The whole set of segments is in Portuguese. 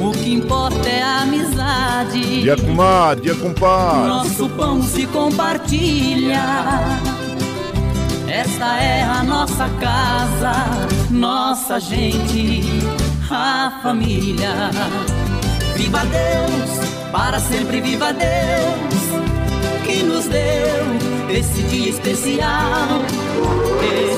o que importa é a amizade. Dia comadre, dia compadre. Nosso pão se compartilha. Esta é a nossa casa, nossa gente, a família. Viva Deus, para sempre viva Deus, que nos deu esse dia especial. Esse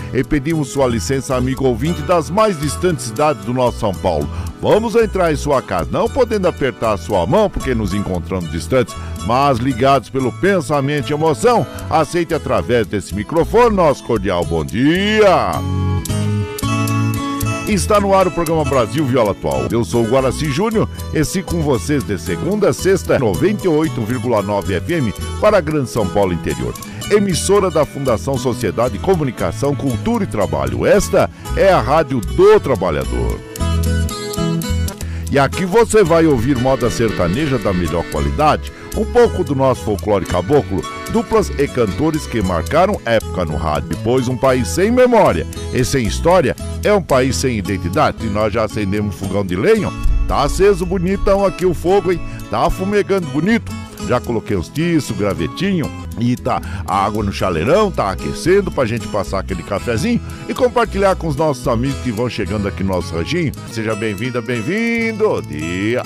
e pedimos sua licença, amigo ouvinte das mais distantes cidades do nosso São Paulo. Vamos entrar em sua casa, não podendo apertar sua mão porque nos encontramos distantes, mas ligados pelo pensamento e emoção, aceite através desse microfone nosso cordial bom dia. Está no ar o programa Brasil Viola Atual. Eu sou o Guaraci Júnior e sigo com vocês de segunda a sexta, 98,9 FM para a Grande São Paulo Interior emissora da Fundação Sociedade, Comunicação, Cultura e Trabalho. Esta é a Rádio do Trabalhador. E aqui você vai ouvir moda sertaneja da melhor qualidade, um pouco do nosso folclore caboclo, duplas e cantores que marcaram época no rádio. Pois um país sem memória e sem história é um país sem identidade. E nós já acendemos fogão de lenha, tá aceso bonitão aqui o fogo, hein? Tá fumegando bonito. Já coloquei os tiços, gravetinho e tá a água no chaleirão, tá aquecendo pra gente passar aquele cafezinho e compartilhar com os nossos amigos que vão chegando aqui no nosso ranchinho. Seja bem-vinda, bem-vindo. Dia.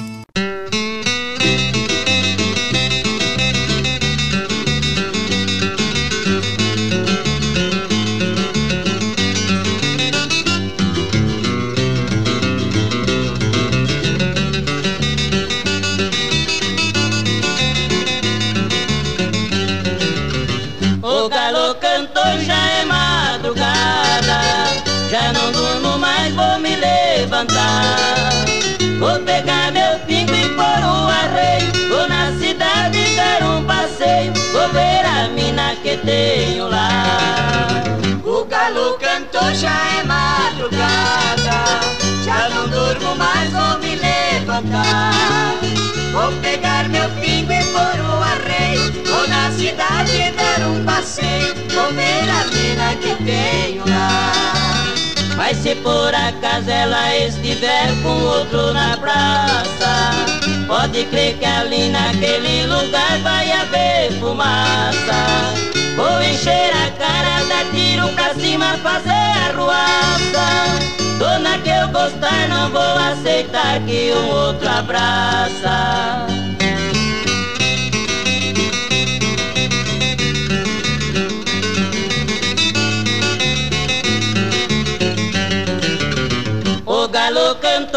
Levantar. Vou pegar meu pingo e pôr o arreio. Vou na cidade dar um passeio. Vou ver a mina que tenho lá. O galo cantou, já é madrugada. Já não durmo mais, vou me levantar. Vou pegar meu pingo e pôr o arreio. Vou na cidade dar um passeio. Vou ver a mina que tenho lá. Mas se por acaso ela estiver com outro na praça, pode crer que ali naquele lugar vai haver fumaça. Vou encher a cara, dar tiro pra cima, fazer a ruaça. Dona que eu gostar, não vou aceitar que um outro abraça.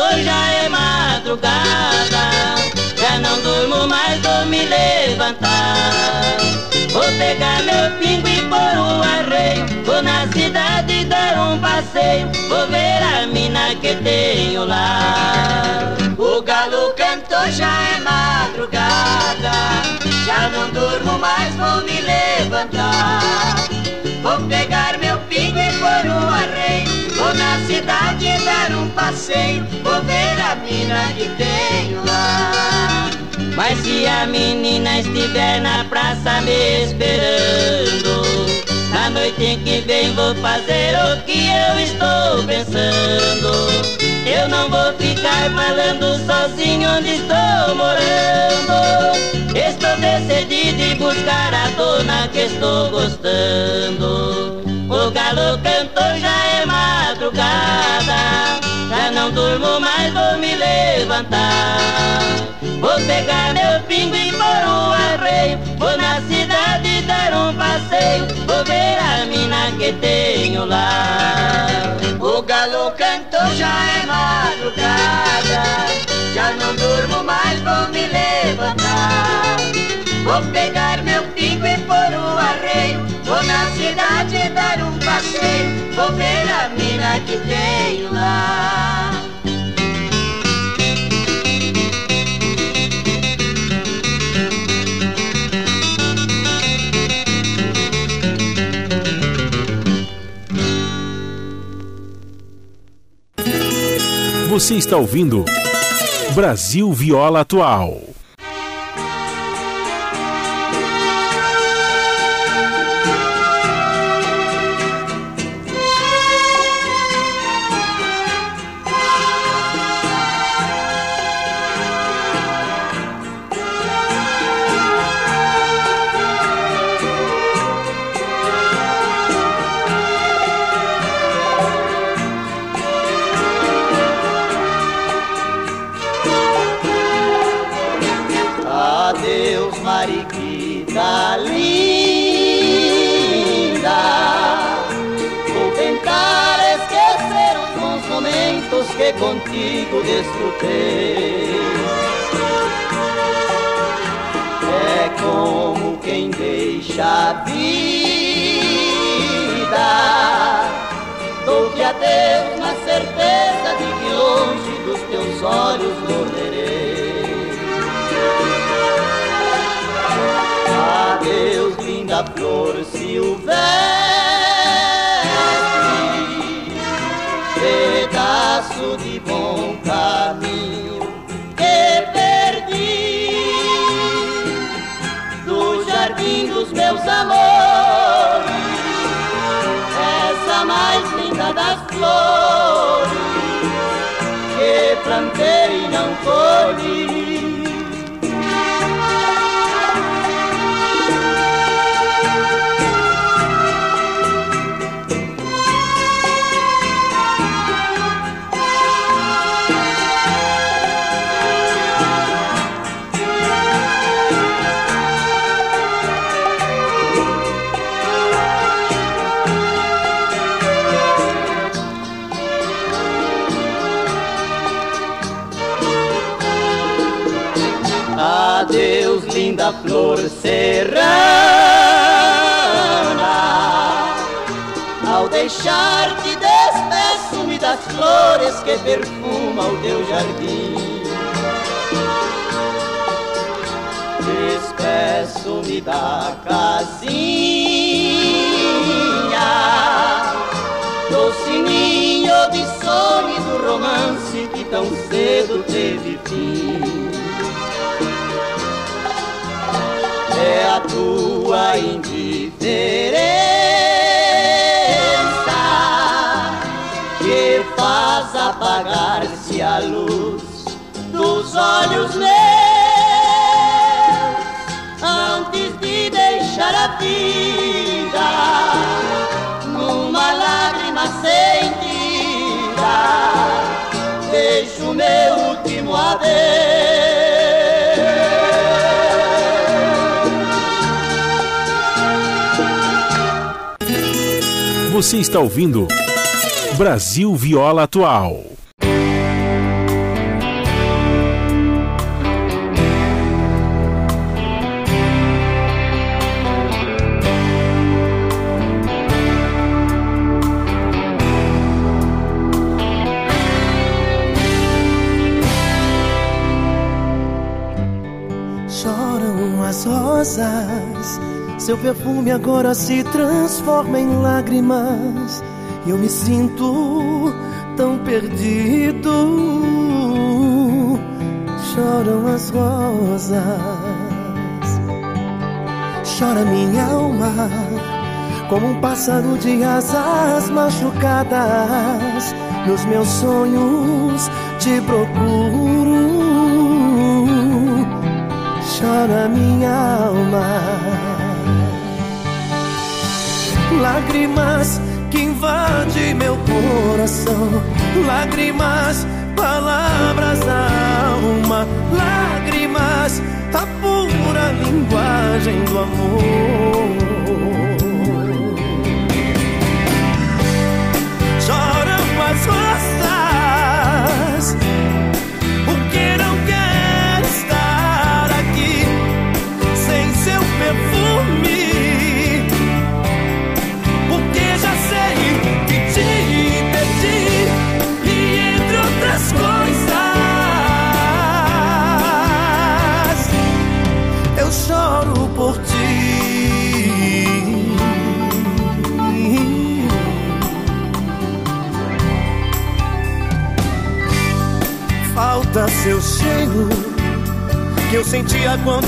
hoje já é madrugada Já não durmo mais, vou me levantar. Vou pegar meu pingo e pôr o arreio Vou na cidade dar um passeio Vou ver a mina que tenho lá. O galo cantou, já é madrugada Já não durmo mais, vou me levantar. Vou pegar meu pingo e pôr o arreio Vou na cidade dar um passeio. Vou ver a mina que tenho lá. Mas se a menina estiver na praça me esperando na noite que vem vou fazer o que eu estou pensando Eu não vou ficar falando sozinho onde estou morando Estou decidido em buscar a dona que estou gostando O galo cantou, já é madrugada. Já não durmo mais, vou me levantar. Vou pegar meu pingo e pôr o arreio. Vou na cidade dar um passeio. Vou ver a mina que tenho lá. O galo cantou, já é madrugada. Já não durmo mais, vou me levantar Vou pegar meu pingo e pôr o arreio. Vou na cidade dar um passeio. Vou ver a mina que tenho lá. Você está ouvindo Brasil Viola Atual. Desfrutei. É como quem deixa a vida. Dou-te adeus na certeza de que longe dos teus olhos morrerei. Adeus, linda flor silvestre. Meus amores, essa mais linda das flores que plantei e não colhi. Flores que perfumam o teu jardim. Despeço-me da casinha, do sininho de sonho e do romance que tão cedo teve fim. é a tua indiferença apagar-se a luz dos olhos meus antes de deixar a vida numa lágrima sentida. Deixo meu último adeus. Você está ouvindo Brasil Viola Atual. Seu perfume agora se transforma em lágrimas e eu me sinto tão perdido. Choram as rosas, chora minha alma, como um pássaro de asas machucadas. Nos meus sonhos te procuro, chora minha alma lágrimas que invadem meu coração, lágrimas, palavras da alma, lágrimas, a pura linguagem do amor. Eu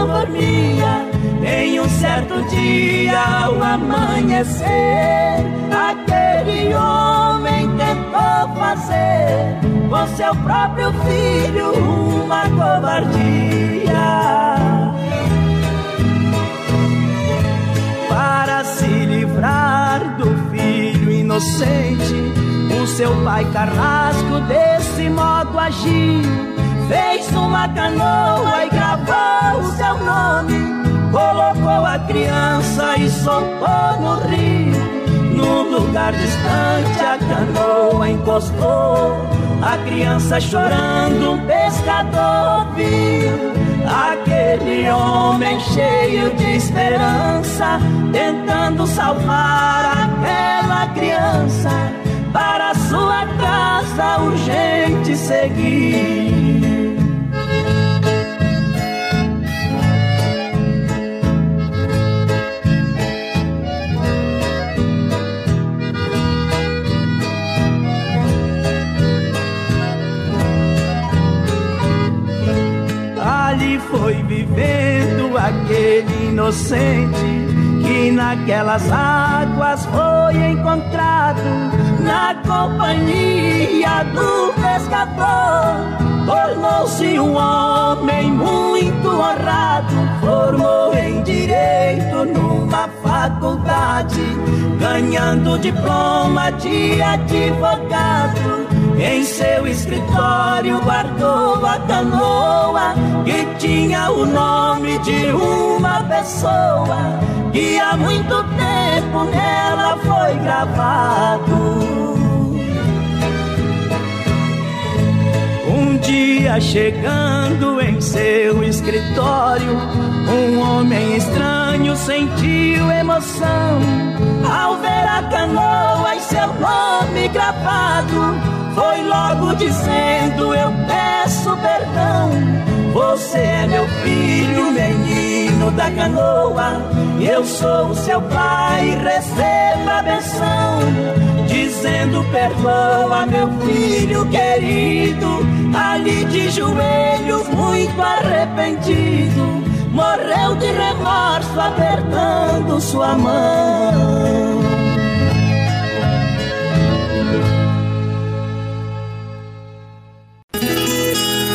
Não dormia. Em um certo dia, ao amanhecer, aquele homem tentou fazer com seu próprio filho uma covardia. para se livrar do filho inocente. O seu pai carrasco desse modo agiu, fez uma canoa e soltou no rio. Num lugar distante a canoa encostou, a criança chorando, um pescador viu aquele aquele homem cheio de esperança, tentando salvar aquela criança para sua casa urgente seguir. Vivendo aquele inocente que naquelas águas foi encontrado na companhia do pescador. Tornou-se um homem muito honrado, formou em direito numa faculdade, ganhando diploma de advogado em seu escritório guardou a canoa que tinha o nome de uma pessoa que há muito tempo nela foi gravado. Um dia chegando em seu escritório, um homem estranho sentiu emoção ao ver a canoa e seu nome gravado foi logo dizendo: Eu peço perdão. Você é meu filho, menino da canoa. Eu sou o seu pai, receba a benção. Dizendo: Perdoa, meu filho querido. Ali de joelhos, muito arrependido. Morreu de remorso, apertando sua mão.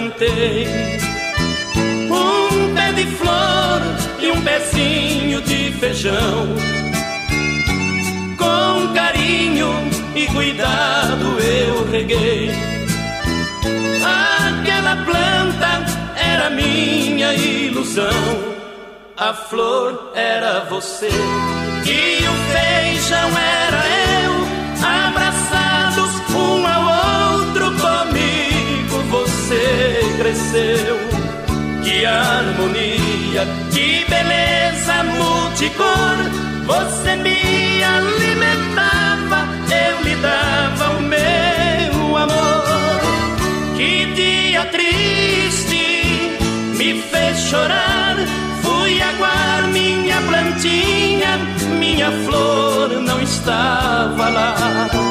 Um pé de flor e um pezinho de feijão. Com carinho e cuidado eu reguei. Aquela planta era minha ilusão. A flor era você e o feijão era eu, cresceu. Que harmonia, que beleza multicor. Você me alimentava, eu lhe dava o meu amor. Que dia triste me fez chorar. Fui aguar minha plantinha, minha flor não estava lá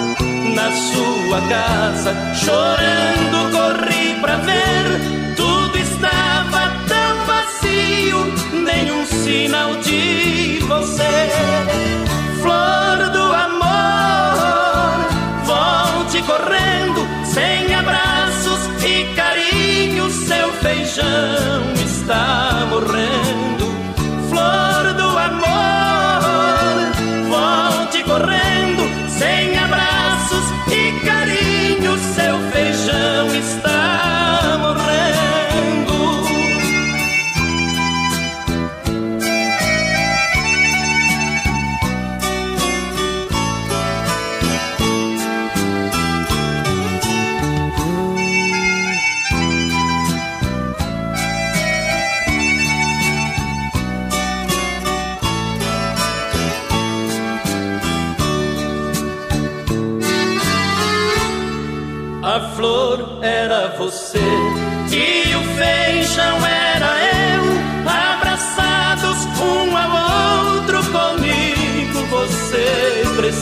na sua casa, chorando corri pra ver, tudo estava tão vazio, nenhum sinal de você. Flor do amor, volte correndo, sem abraços e carinho, seu feijão está morrendo. Flor do amor, volte correndo, sem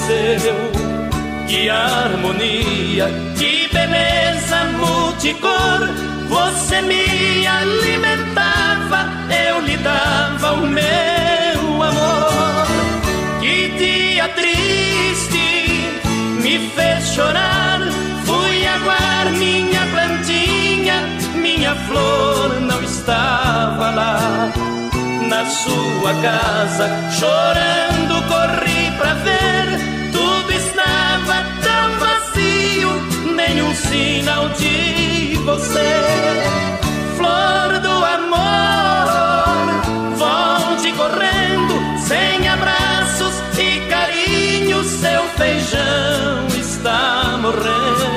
cresceu. Que harmonia, que beleza multicor, você me alimentava, eu lhe dava o meu amor. Que dia triste me fez chorar aguar minha plantinha, flor não estava lá. Na sua casa, chorando, corri pra ver. Nenhum sinal de você. Flor do amor, volte correndo, sem abraços e carinho, seu feijão está morrendo.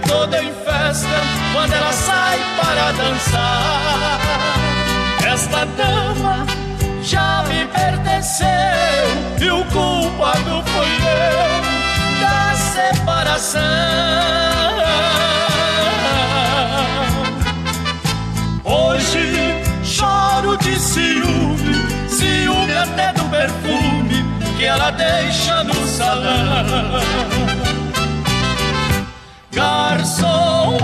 Toda em festa quando ela sai para dançar. Esta dama já me pertenceu e o culpado foi eu da separação. Hoje choro de ciúme, ciúme até do perfume que ela deixa no salão. Garçom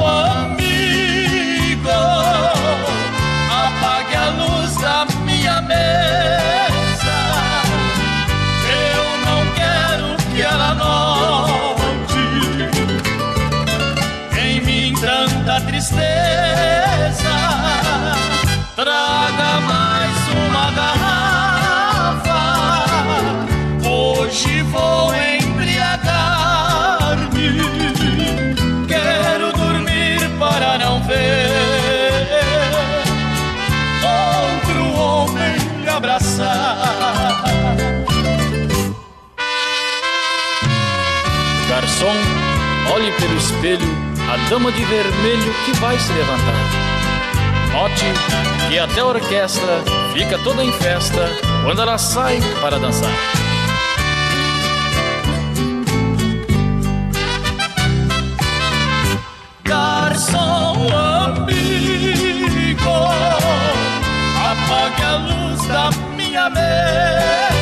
espelho a dama de vermelho que vai se levantar. Note que até a orquestra fica toda em festa quando ela sai para dançar. Garçom amigo, apague a luz da minha mesa.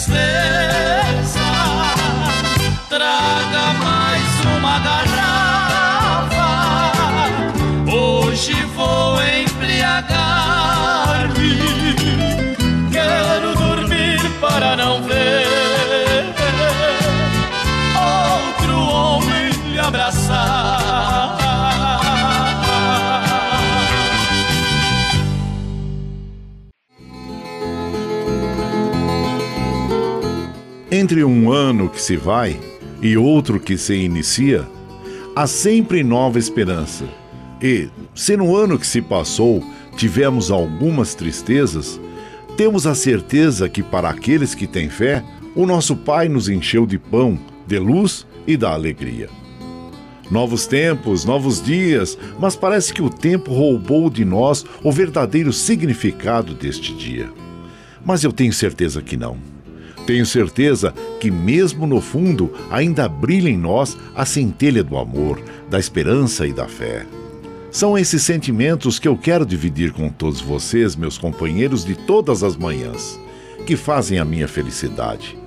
Tristeza. Traga mais uma garrafa. Hoje vou embriagar-me. Quero dormir para não ver Entre um ano que se vai e outro que se inicia, há sempre nova esperança. E, se no ano que se passou tivemos algumas tristezas, temos a certeza que para aqueles que têm fé, o nosso Pai nos encheu de pão, de luz e da alegria. Novos tempos, novos dias, mas parece que o tempo roubou de nós o verdadeiro significado deste dia. Mas eu tenho certeza que não. Tenho certeza que, mesmo no fundo, ainda brilha em nós a centelha do amor, da esperança e da fé. São esses sentimentos que eu quero dividir com todos vocês, meus companheiros de todas as manhãs, que fazem a minha felicidade.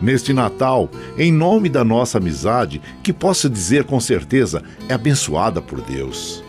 Neste Natal, em nome da nossa amizade, que posso dizer com certeza é abençoada por Deus.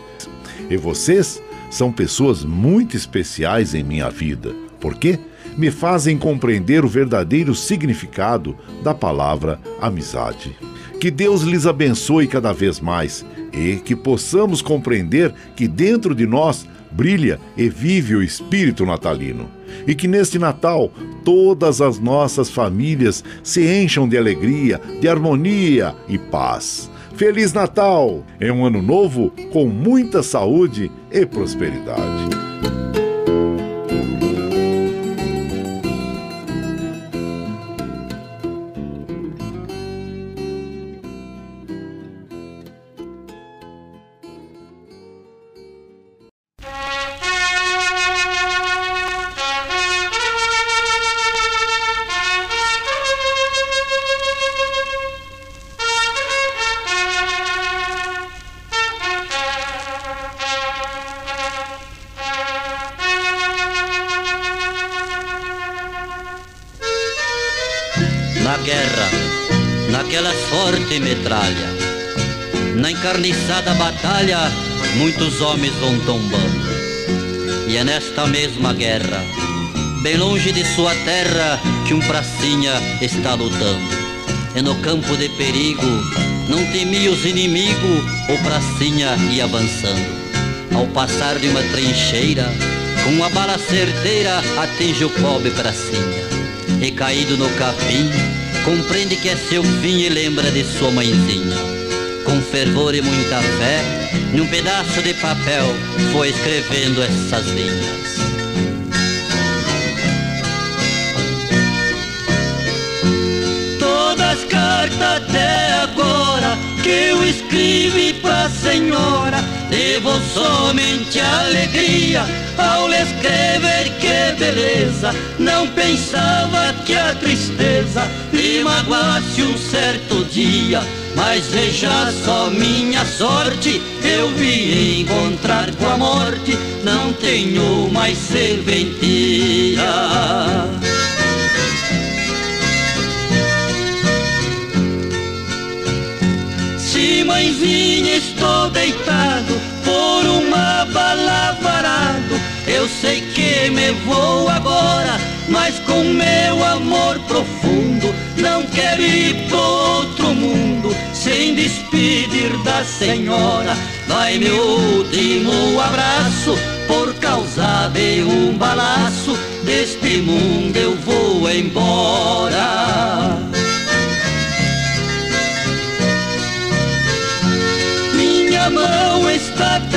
E vocês são pessoas muito especiais em minha vida. Por quê? Me fazem compreender o verdadeiro significado da palavra amizade. Que Deus lhes abençoe cada vez mais, e que possamos compreender que dentro de nós brilha e vive o espírito natalino. E que neste Natal todas as nossas famílias se encham de alegria, de harmonia e paz. Feliz Natal! É um ano novo com muita saúde e prosperidade. Encarniçada batalha, muitos homens vão tombando. E é nesta mesma guerra, bem longe de sua terra, que um pracinha está lutando. E no campo de perigo, não temia os inimigos, o pracinha ia avançando. Ao passar de uma trincheira, com uma bala certeira, atinge o pobre pracinha. E caído no capim, compreende que é seu fim e lembra de sua mãezinha com fervor e muita fé, num pedaço de papel foi escrevendo essas linhas. Todas as cartas até agora que eu escrevi pra senhora, devo somente alegria ao lhe escrever que beleza. Não pensava que a tristeza me magoasse um certo dia mas veja só minha sorte, eu vi encontrar com a morte, não tenho mais serventia. Se mãezinha estou deitado por uma bala varado, eu sei que me vou agora, mas com meu amor profundo não quero ir pro outro mundo sem despedir da senhora. Vai meu último abraço, por causa de um balaço, deste mundo eu vou embora.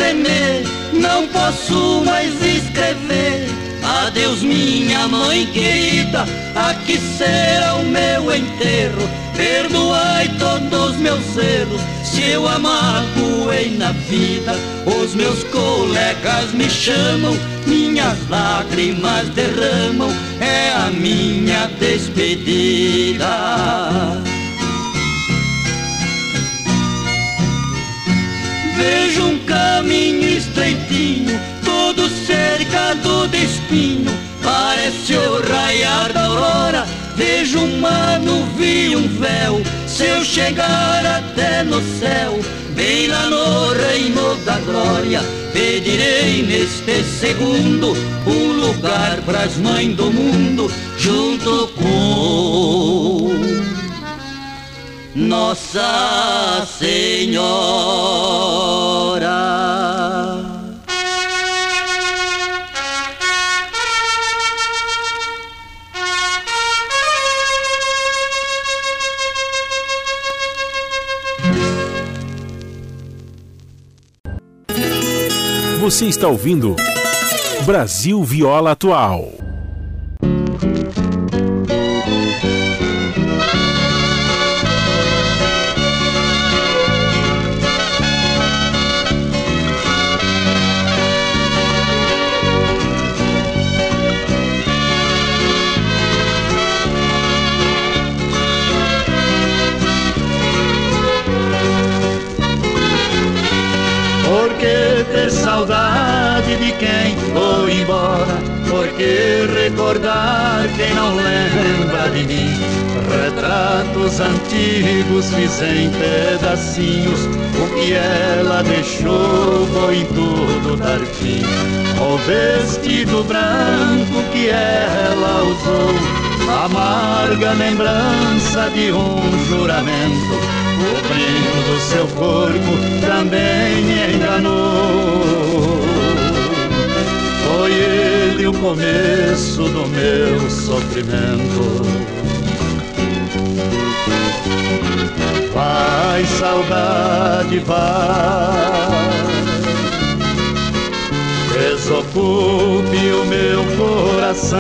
Tremer, não posso mais escrever Adeus minha mãe querida, aqui será o meu enterro. Perdoai todos meus erros, se eu amagoei na vida. Os meus colegas me chamam, minhas lágrimas derramam, é a minha despedida. Vejo um caminho estreitinho todo cercado de espinho, parece o raiar da aurora. Vejo uma nuvem, um véu, se eu chegar até no céu, bem lá no reino da glória, pedirei neste segundo um lugar pras mães do mundo, junto com Nossa Senhora. Você está ouvindo Brasil Viola Atual. Saudade de quem foi embora, porque recordar quem não lembra de mim. Retratos antigos fiz em pedacinhos, o que ela deixou foi em tudo dar fim. O vestido branco que ela usou, amarga lembrança de um juramento cobrindo seu corpo também me enganou. Foi ele o começo do meu sofrimento. Vai, saudade, vai. Desocupe o meu coração.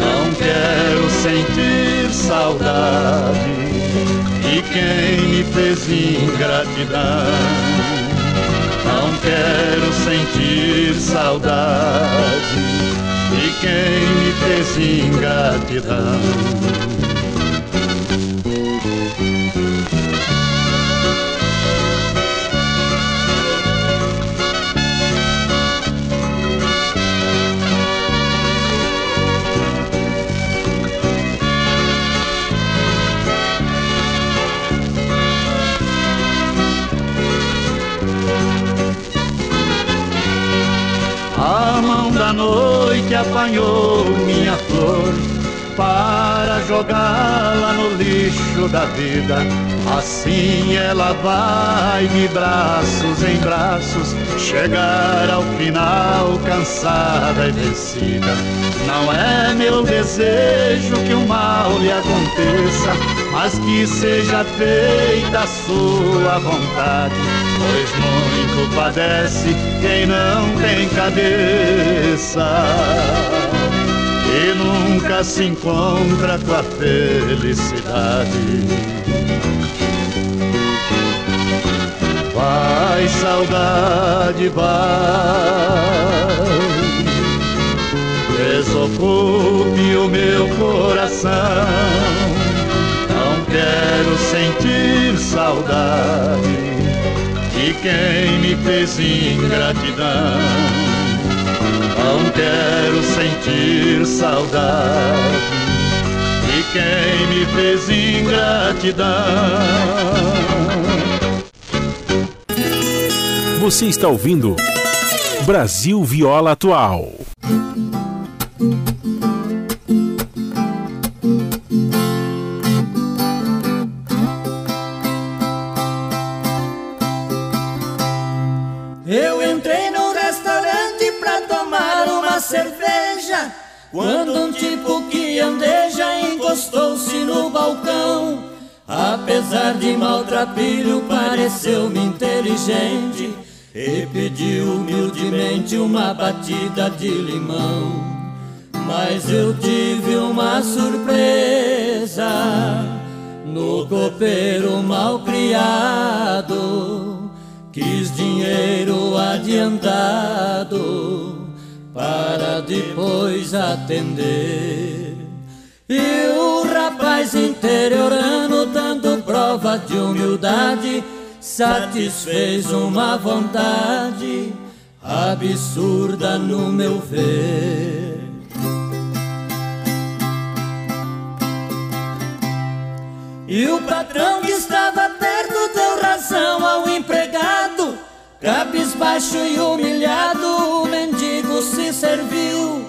Não quero sentir saudade de quem me fez ingratidão. Não quero sentir saudade de quem me fez ingratidão. Noite apanhou minha flor para jogá-la no lixo da vida. Assim ela vai de braços em braços, chegar ao final cansada e vencida. Não é meu desejo que o mal lhe aconteça, mas que seja feita a sua vontade, pois muito padece quem não tem cabeça e nunca se encontra com a felicidade. Vai, saudade, vai, desocupe o meu coração. Quero sentir saudade de quem me fez ingratidão. Não quero sentir saudade de quem me fez ingratidão. Você está ouvindo Brasil Viola Atual. Quando um tipo que andeja encostou-se no balcão Apesar de maltrapilho pareceu-me inteligente E pediu humildemente uma batida de limão. Mas eu tive uma surpresa No copeiro mal criado. Quis dinheiro adiantado para depois atender. E o rapaz interiorano, dando prova de humildade, satisfez uma vontade absurda no meu ver. E o patrão que estava perto deu razão ao empregado, cabisbaixo e humilhado, o mendigo serviu,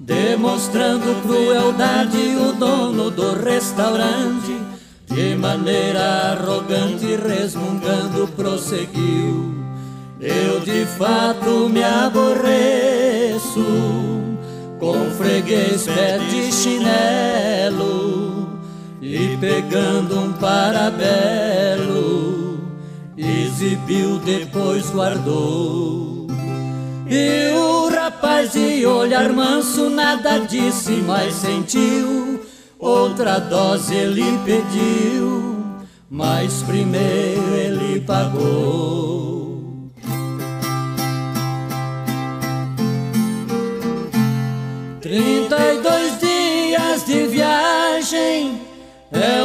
demonstrando crueldade o dono do restaurante, de maneira arrogante, resmungando, prosseguiu. Eu de fato me aborreço com freguês pé de chinelo e pegando um parabelo, exibiu, depois guardou. E o rapaz de olhar manso nada disse, mas sentiu. Outra dose ele pediu, mas primeiro ele pagou. Trinta e dois dias de viagem é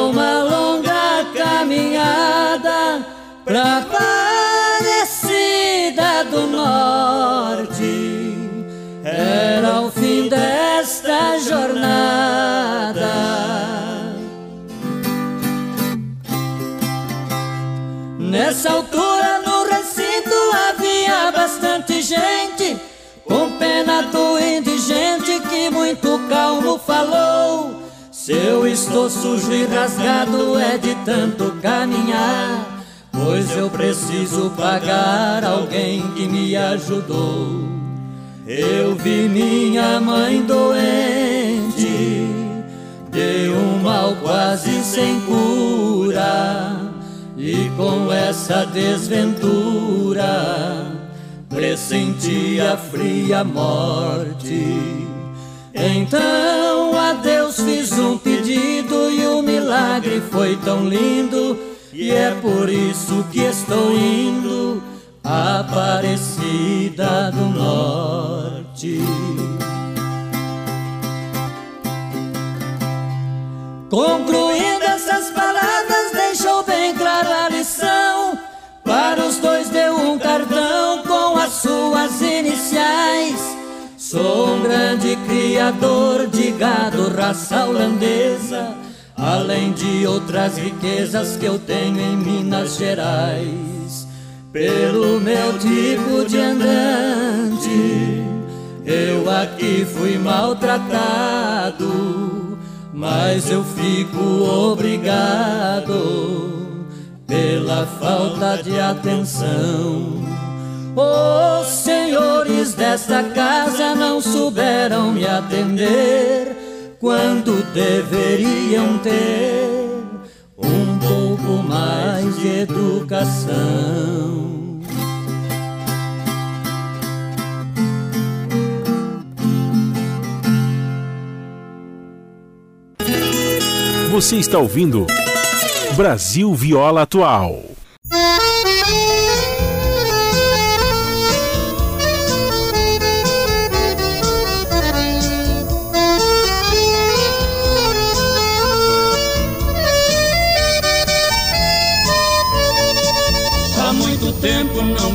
jornada. Nessa altura no recinto havia bastante gente, com pena do indigente que muito calmo falou Se eu estou sujo e rasgado é de tanto caminhar, pois eu preciso pagar alguém que me ajudou. Eu vi minha mãe doente, de um mal quase sem cura, e com essa desventura pressenti a fria morte. Então a Deus fiz um pedido e o milagre foi tão lindo, e é por isso que estou indo Aparecida do Norte. Concluindo essas palavras, deixou bem clara a lição. Para os dois deu um cartão com as suas iniciais. Sou um grande criador de gado, raça holandesa, além de outras riquezas que eu tenho em Minas Gerais. Pelo meu tipo de andante, eu aqui fui maltratado, mas eu fico obrigado pela falta de atenção. Os senhores desta casa não souberam me atender quando deveriam ter um pouco mais de educação. Você está ouvindo Brasil Viola Atual.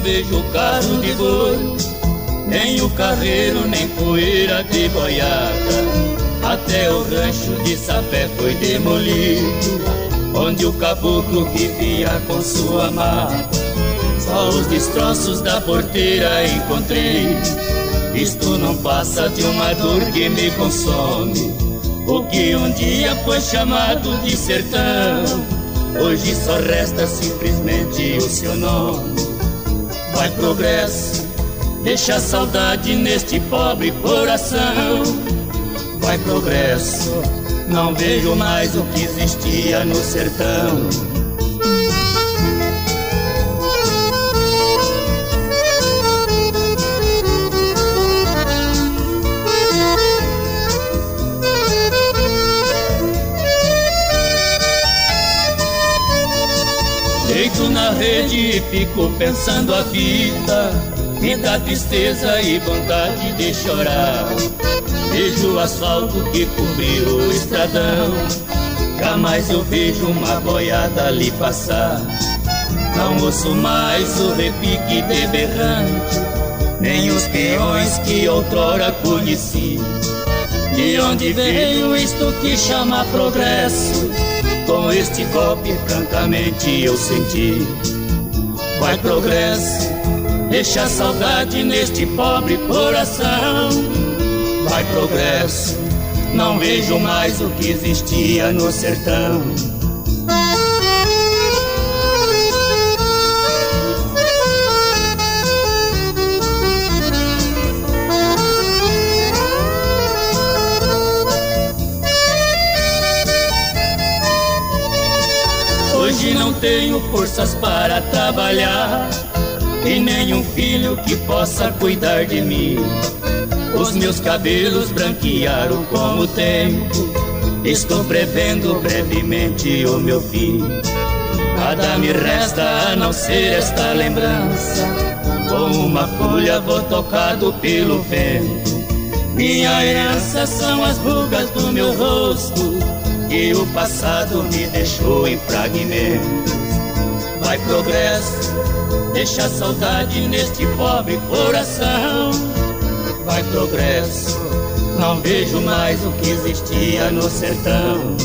Vejo carro de boi, nem o carreiro, nem poeira de boiada. Até o rancho de sapé foi demolido, onde o caboclo vivia com sua amada. Só os destroços da porteira encontrei. Isto não passa de uma dor que me consome. O que um dia foi chamado de sertão Hoje só resta simplesmente o seu nome. Vai progresso, deixa saudade neste pobre coração. Vai progresso, não vejo mais o que existia no sertão. Rede fico pensando a vida. Me dá tristeza e vontade de chorar. Vejo o asfalto que cobriu o estradão. Jamais eu vejo uma boiada ali passar. Não ouço mais o repique de berrante. Nem os peões que outrora conheci. De onde veio isto que chama progresso? Com este golpe francamente eu senti Vai progresso, deixa saudade neste pobre coração. Vai progresso, não vejo mais o que existia no sertão tenho forças para trabalhar E nenhum filho que possa cuidar de mim. Os meus cabelos branquearam com o tempo Estou prevendo brevemente o meu fim. Nada me resta a não ser esta lembrança Com uma folha vou tocado pelo vento. Minha herança são as rugas do meu rosto que o passado me deixou em fragmentos. Vai progresso, deixa saudade neste pobre coração. Vai progresso, não vejo mais o que existia no sertão.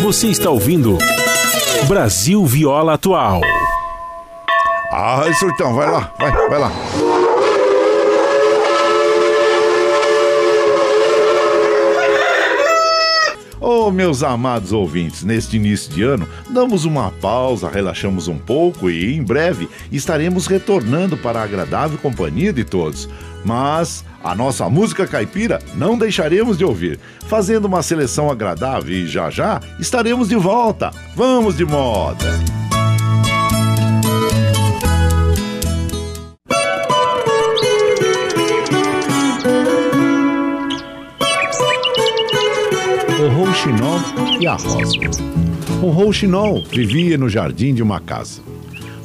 Você está ouvindo Brasil Viola Atual. Ah, surtão, vai lá, vai, vai lá. Oh, meus amados ouvintes, neste início de ano, damos uma pausa, relaxamos um pouco e em breve estaremos retornando para a agradável companhia de todos. Mas a nossa música caipira não deixaremos de ouvir, fazendo uma seleção agradável e já já estaremos de volta. Vamos de moda! o rouxinol e a rosa. O rouxinol vivia no jardim de uma casa.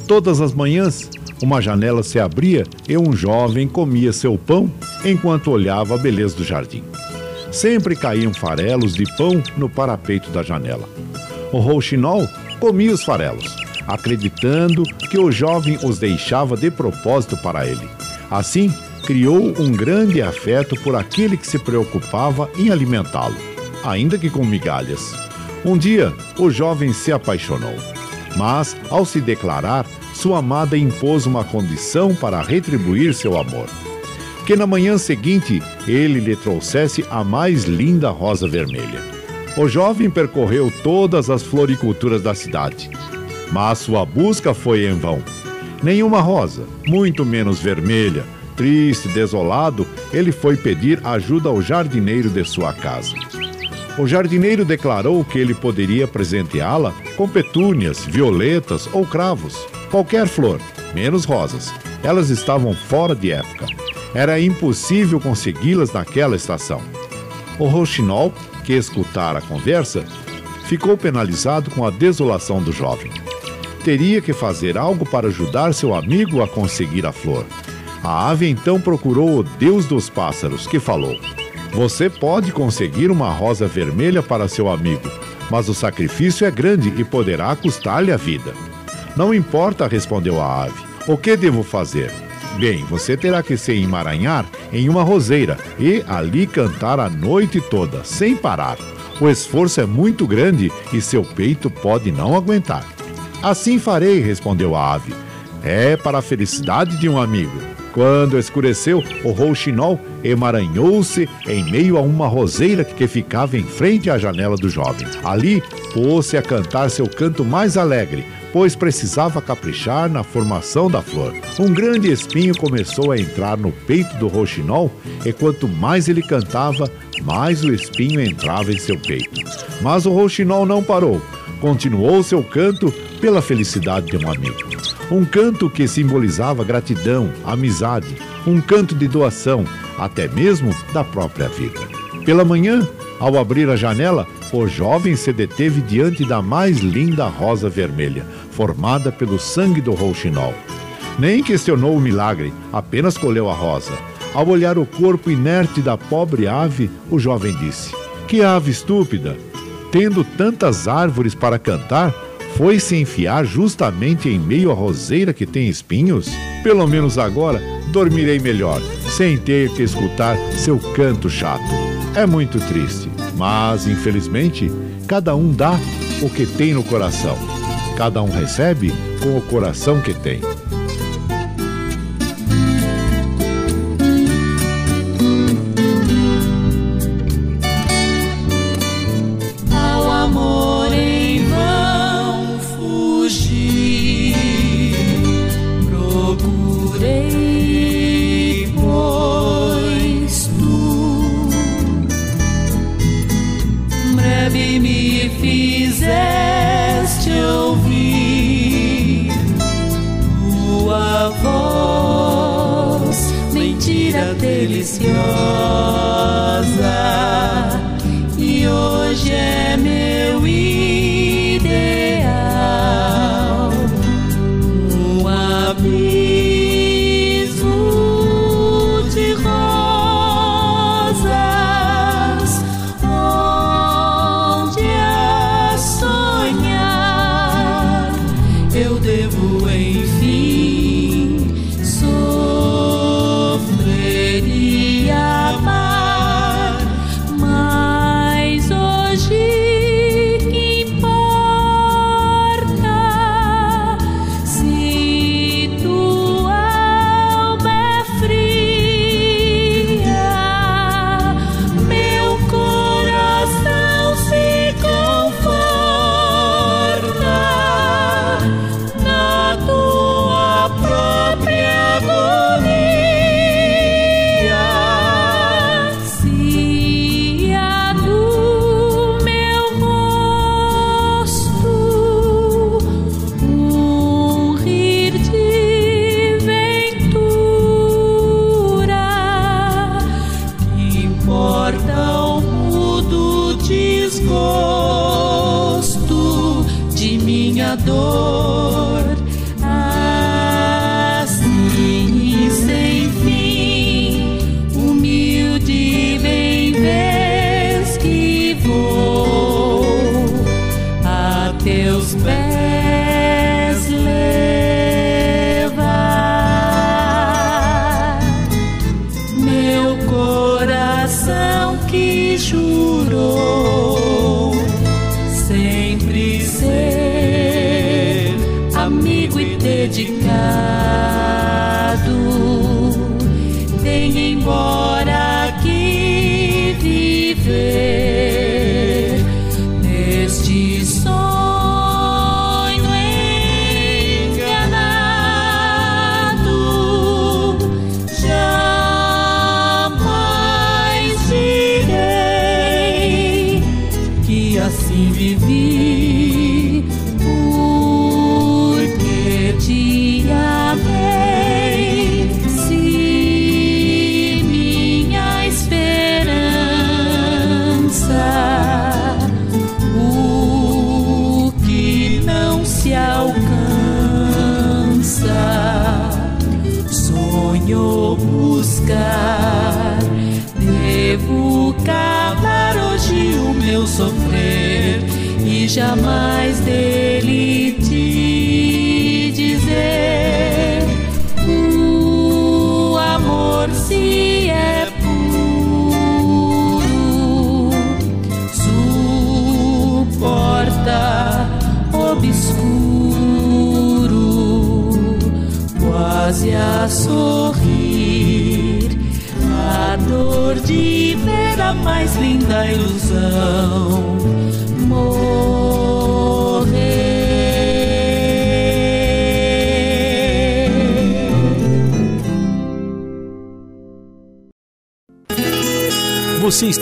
Todas as manhãs, uma janela se abria e um jovem comia seu pão enquanto olhava a beleza do jardim. Sempre caíam farelos de pão no parapeito da janela. O rouxinol comia os farelos, acreditando que o jovem os deixava de propósito para ele. Assim, criou um grande afeto por aquele que se preocupava em alimentá-lo ainda que com migalhas. Um dia, o jovem se apaixonou, mas, ao se declarar, sua amada impôs uma condição para retribuir seu amor: que na manhã seguinte ele lhe trouxesse a mais linda rosa vermelha. O jovem percorreu todas as floriculturas da cidade, mas sua busca foi em vão. Nenhuma rosa, muito menos vermelha, triste, desolado, ele foi pedir ajuda ao jardineiro de sua casa. O jardineiro declarou que ele poderia presenteá-la com petúnias, violetas ou cravos, qualquer flor, menos rosas. Elas estavam fora de época. Era impossível consegui-las naquela estação. O Rochinol, que escutara a conversa, ficou penalizado com a desolação do jovem. Teria que fazer algo para ajudar seu amigo a conseguir a flor. A ave então procurou o deus dos pássaros, que falou: você pode conseguir uma rosa vermelha para seu amigo, mas o sacrifício é grande e poderá custar-lhe a vida. Não importa, respondeu a ave. O que devo fazer? Bem, você terá que se emaranhar em uma roseira e ali cantar a noite toda, sem parar. O esforço é muito grande e seu peito pode não aguentar. Assim farei, respondeu a ave. É para a felicidade de um amigo. Quando escureceu, o rouxinol emaranhou-se em meio a uma roseira que ficava em frente à janela do jovem. Ali, pôs-se a cantar seu canto mais alegre, pois precisava caprichar na formação da flor. Um grande espinho começou a entrar no peito do rouxinol, e quanto mais ele cantava, mais o espinho entrava em seu peito. Mas o rouxinol não parou. Continuou seu canto pela felicidade de um amigo. Um canto que simbolizava gratidão, amizade, um canto de doação, até mesmo da própria vida. Pela manhã, ao abrir a janela, o jovem se deteve diante da mais linda rosa vermelha, formada pelo sangue do rouxinol. Nem questionou o milagre, apenas colheu a rosa. Ao olhar o corpo inerte da pobre ave, o jovem disse: Que ave estúpida! Tendo tantas árvores para cantar, foi se enfiar justamente em meio à roseira que tem espinhos? Pelo menos agora dormirei melhor, sem ter que escutar seu canto chato. É muito triste, mas infelizmente cada um dá o que tem no coração. Cada um recebe com o coração que tem.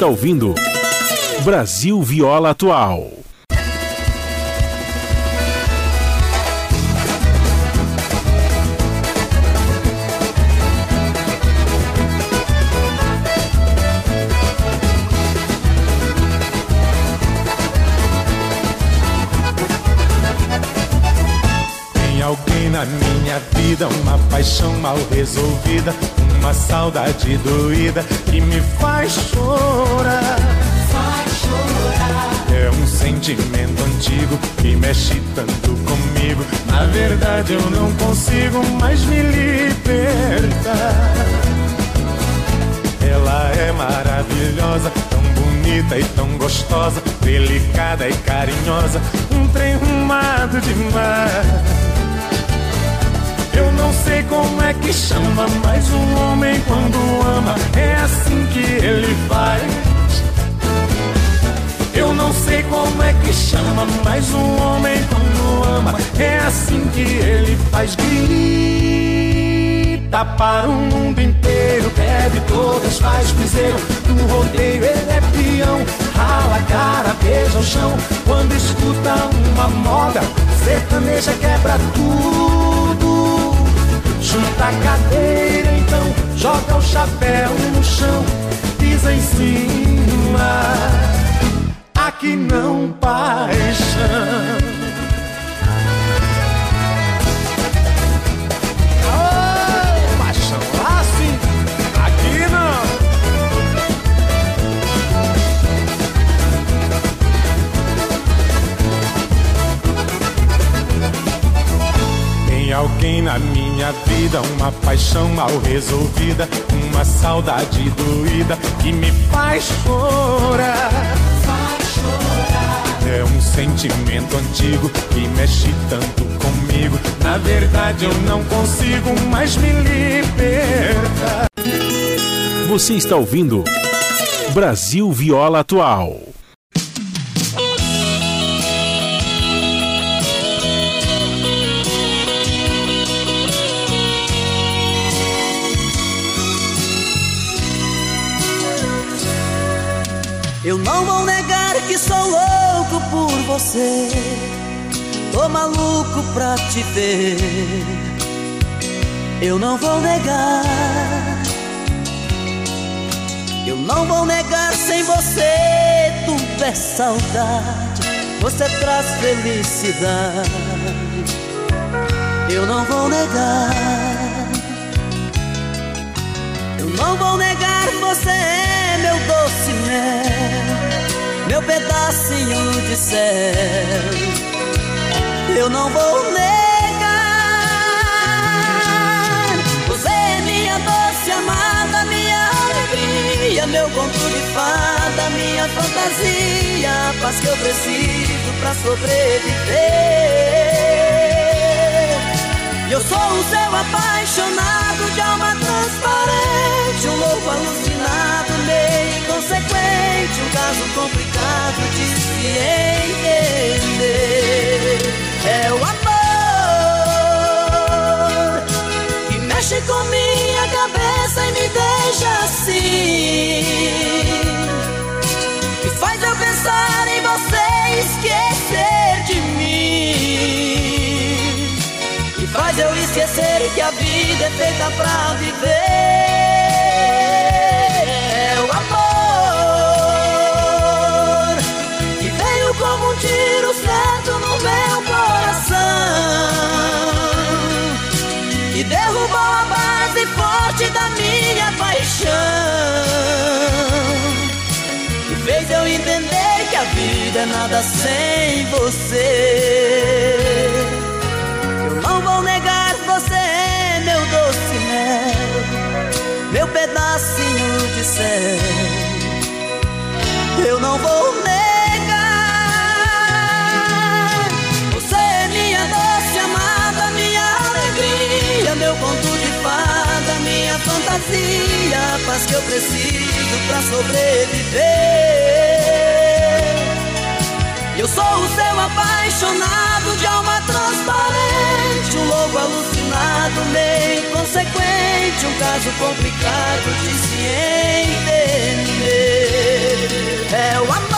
Está ouvindo Brasil Viola Atual. Tem alguém na minha vida, uma paixão mal resolvida, uma saudade doída que me faz chorar. Faz chorar. É um sentimento antigo que mexe tanto comigo. Na verdade, eu não consigo mais me libertar. Ela é maravilhosa, tão bonita e tão gostosa, delicada e carinhosa, um trem rumado demais. Eu não sei como é que chama, mas um homem quando ama é assim que ele faz. Eu não sei como é que chama, mas um homem quando ama é assim que ele faz. Grita para o mundo inteiro, bebe todas, faz piseiro. No rodeio ele é peão, rala a cara, beija o chão. Quando escuta uma moda, sertaneja quebra tudo. Junta a cadeira então, joga o chapéu no chão, pisa em cima. Aqui não paixão. Alguém na minha vida, uma paixão mal resolvida, uma saudade doída que me faz chorar. Faz chorar. É um sentimento antigo que mexe tanto comigo. Na verdade, eu não consigo mais me libertar. Você está ouvindo Brasil Viola Atual. Eu não vou negar que sou louco por você. Tô maluco pra te ver. Eu não vou negar. Eu não vou negar sem você tudo tiver saudade, você traz felicidade. Eu não vou negar. Eu não vou negar, você é meu doce mel, meu pedacinho de céu. Eu não vou negar. meu conto de fada, minha fantasia, a paz que eu preciso pra sobreviver. Eu sou o seu apaixonado alma transparente, um louco alucinado, meio inconsequente, um caso complicado de se entender. É o amor que mexe com minha cabeça e me deixa assim. Que faz eu pensar em você esquecer que a vida é feita pra viver. É o amor que veio como um tiro certo no meu coração. E derrubou a base forte da minha paixão E fez eu entender que a vida é nada sem você céu Eu não vou negar meu conto de fada, minha fantasia, a paz que eu preciso pra sobreviver. Eu sou o seu apaixonado de alma transparente, um louco alucinado, meio inconsequente, um caso complicado de se entender. É o amor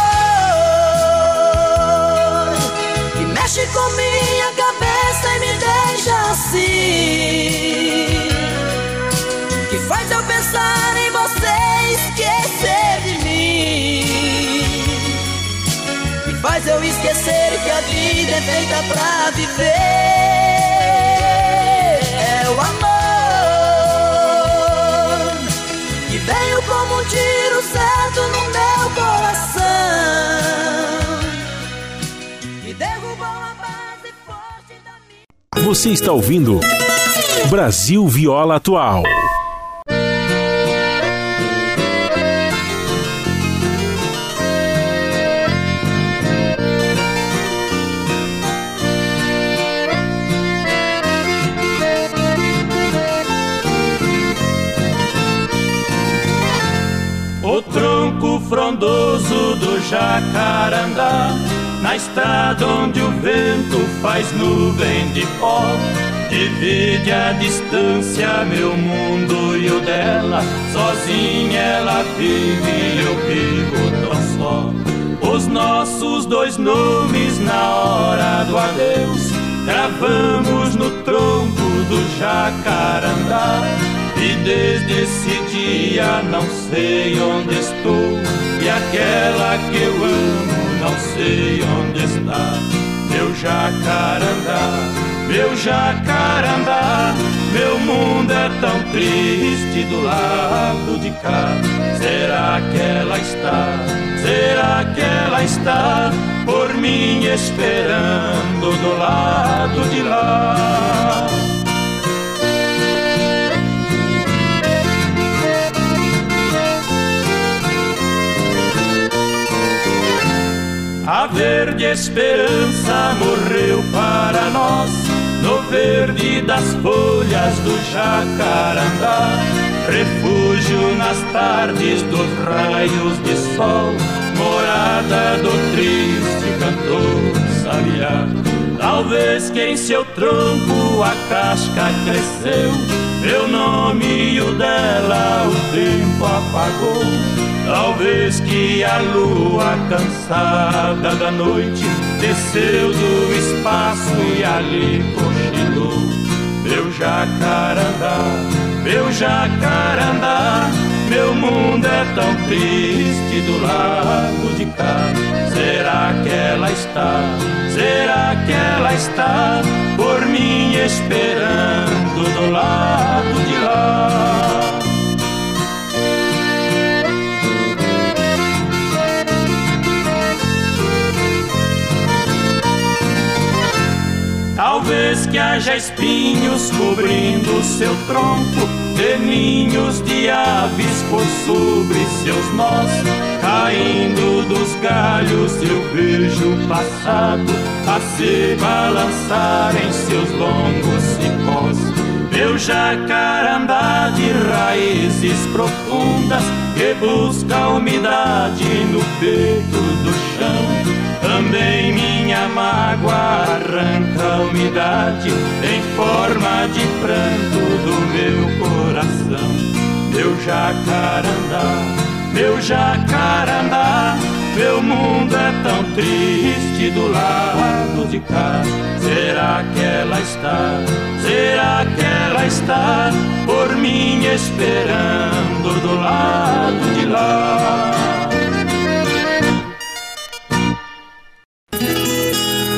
que mexe com minha cabeça e me deixa assim Que faz eu pensar em você e esquecer de mim Que faz eu esquecer que a vida é feita pra viver veio como um tiro certo no meu coração Você está ouvindo Brasil Viola Atual. Jacarandá na estrada onde o vento faz nuvem de pó. Divide a distância, meu mundo e o dela Sozinha ela vive e eu vivo tão só. Os nossos dois nomes na hora do adeus Gravamos no tronco do jacarandá. E desde esse dia não sei onde estou E aquela que eu amo não sei onde está meu jacarandá, meu jacarandá. Meu mundo é tão triste do lado de cá. Será que ela está? Será que ela está por mim esperando do lado de lá? A verde esperança morreu para nós No verde das folhas do jacarandá. Refúgio nas tardes dos raios de sol Morada do triste cantor sabiá. Talvez que em seu tronco a casca cresceu Meu nome e o dela o tempo apagou Talvez que a lua cansada da noite desceu do espaço e ali cochilou. Meu jacarandá, meu jacarandá, Meu mundo é tão triste do lado de cá. Será que ela está? Será que ela está por mim esperando do lado de lá? Talvez que haja espinhos cobrindo seu tronco, de ninhos de aves por sobre seus nós. Caindo dos galhos eu vejo o passado a se balançar em seus longos cipós. Meu jacarandá de raízes profundas que busca umidade no peito do. Também minha mágoa arranca a umidade em forma de pranto do meu coração. Meu jacarandá, meu jacarandá, meu mundo é tão triste do lado de cá. Será que ela está? Será que ela está por mim esperando do lado de lá?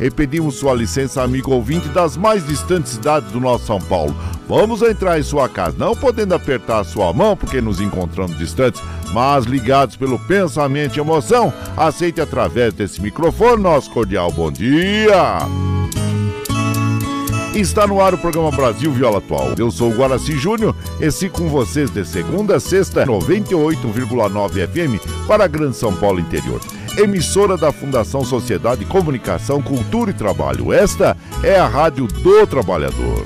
e pedimos sua licença, amigo ouvinte das mais distantes cidades do nosso São Paulo. Vamos entrar em sua casa, não podendo apertar sua mão porque nos encontramos distantes, mas ligados pelo pensamento e emoção, aceite através desse microfone nosso cordial bom dia. Está no ar o programa Brasil Viola Atual. Eu sou o Guaraci Júnior e sigo com vocês de segunda a sexta, 98,9 FM para a Grande São Paulo Interior emissora da Fundação Sociedade, Comunicação, Cultura e Trabalho. Esta é a Rádio do Trabalhador.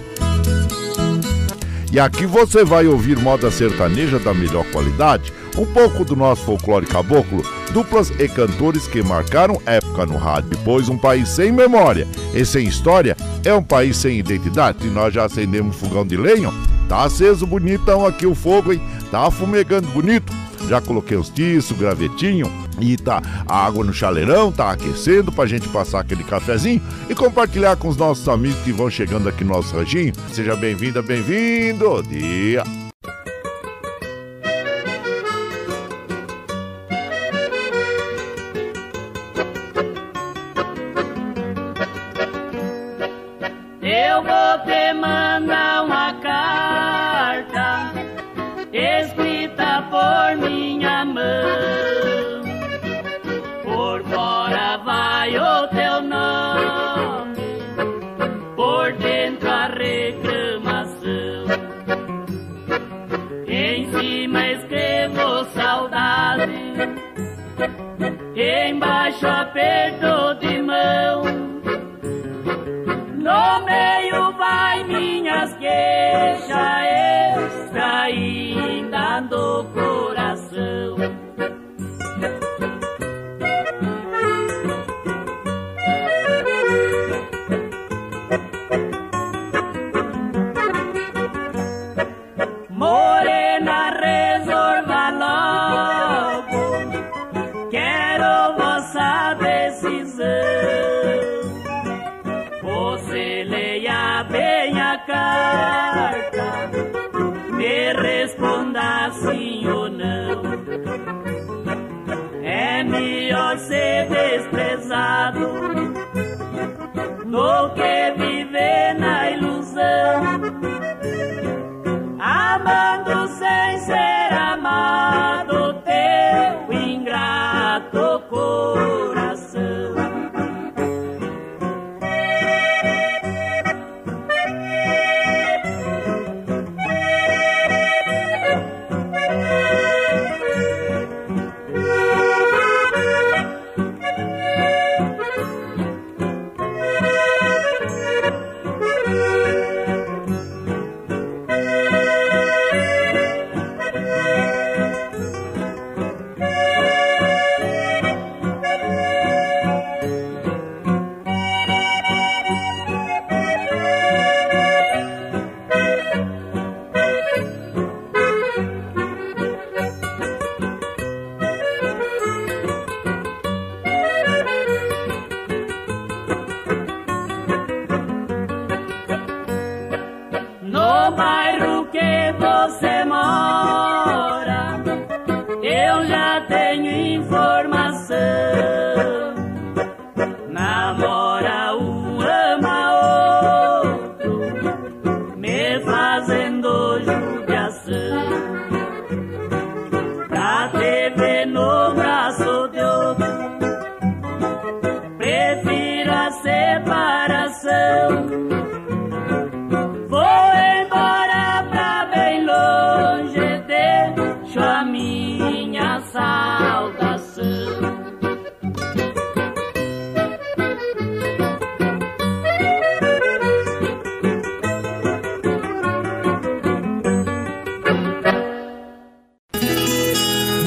E aqui você vai ouvir moda sertaneja da melhor qualidade, um pouco do nosso folclore caboclo, duplas e cantores que marcaram época no rádio. Pois um país sem memória e sem história é um país sem identidade. E nós já acendemos fogão de lenha, tá aceso bonitão aqui o fogo, hein? Tá fumegando bonito. Já coloquei os tiços, gravetinho e tá a água no chaleirão, tá aquecendo pra gente passar aquele cafezinho e compartilhar com os nossos amigos que vão chegando aqui no nosso ranchinho. Seja bem-vinda, bem-vindo. Dia.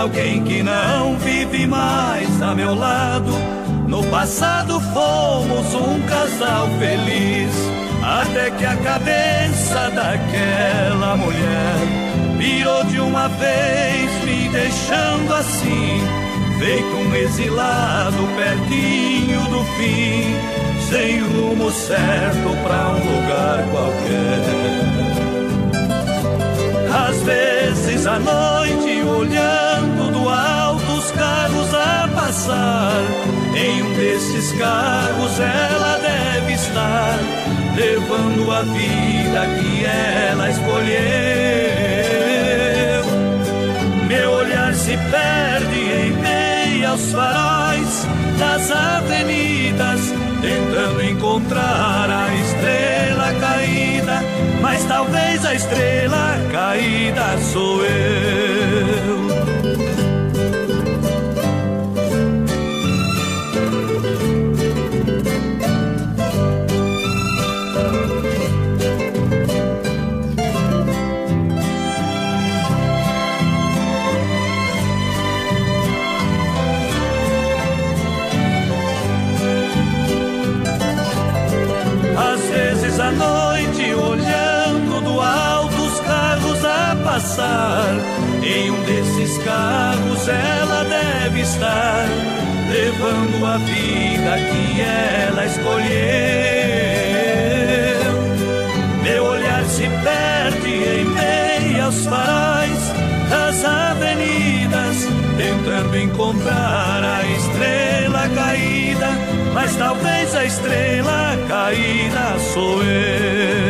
Alguém que não vive mais a meu lado. No passado fomos um casal feliz, até que a cabeça daquela mulher virou de uma vez, me deixando assim feito um exilado pertinho do fim, sem rumo certo pra um lugar qualquer. Às vezes à noite, olhando do alto os carros a passar, em um desses carros ela deve estar, levando a vida que ela escolheu. Meu olhar se perde em meio aos faróis das avenidas, tentando encontrar a estrela caída. Mas talvez a estrela caída sou eu. Passar, em um desses carros ela deve estar, levando a vida que ela escolheu. Meu olhar se perde em meio aos das avenidas, tentando encontrar a estrela caída, mas talvez a estrela caída sou eu.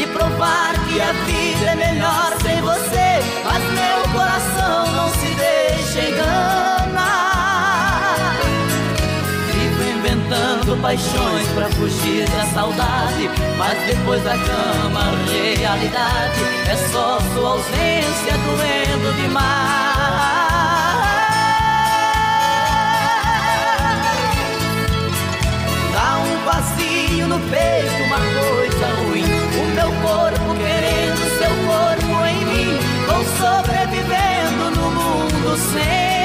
E provar que a vida é melhor sem você, mas meu coração não se deixa enganar. Vivo inventando paixões pra fugir da saudade, mas depois da cama a realidade é só sua ausência doendo demais. Vazio no peito, uma coisa sobrevivendo no mundo sem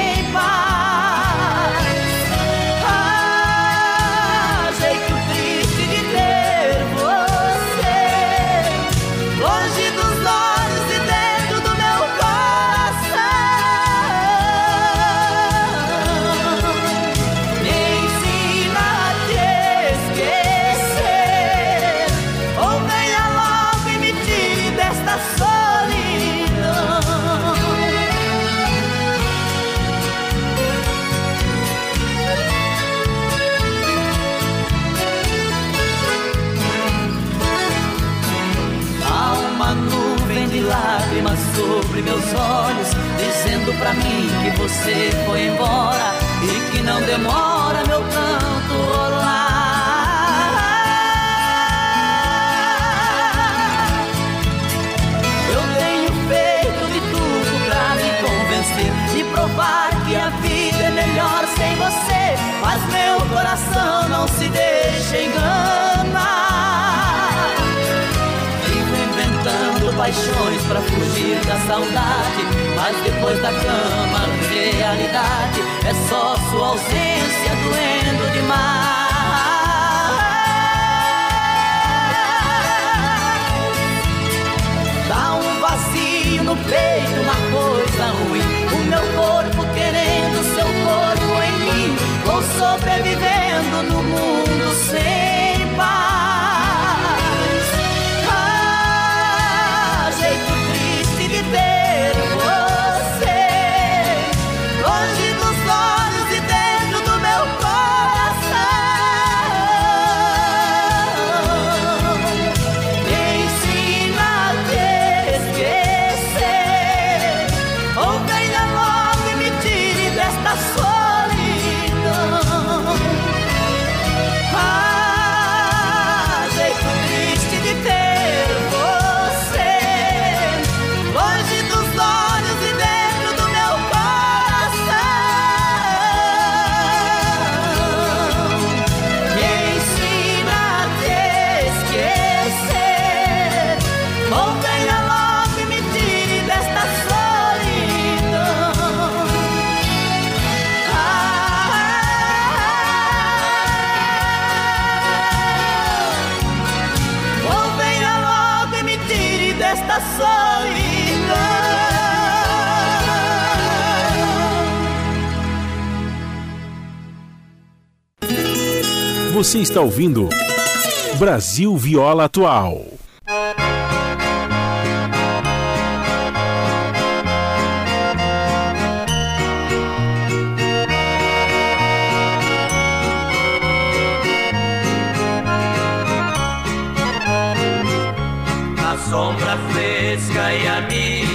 pra mim que você foi embora e que não demora, meu paixões pra fugir da saudade. Mas depois da cama, realidade é só sua ausência doendo demais. vazio no peito, uma coisa ruim. O meu corpo querendo seu corpo em mim. Vou sobrevivendo no mundo sem. Você está ouvindo Brasil Viola Atual. Na sombra fresca e amiga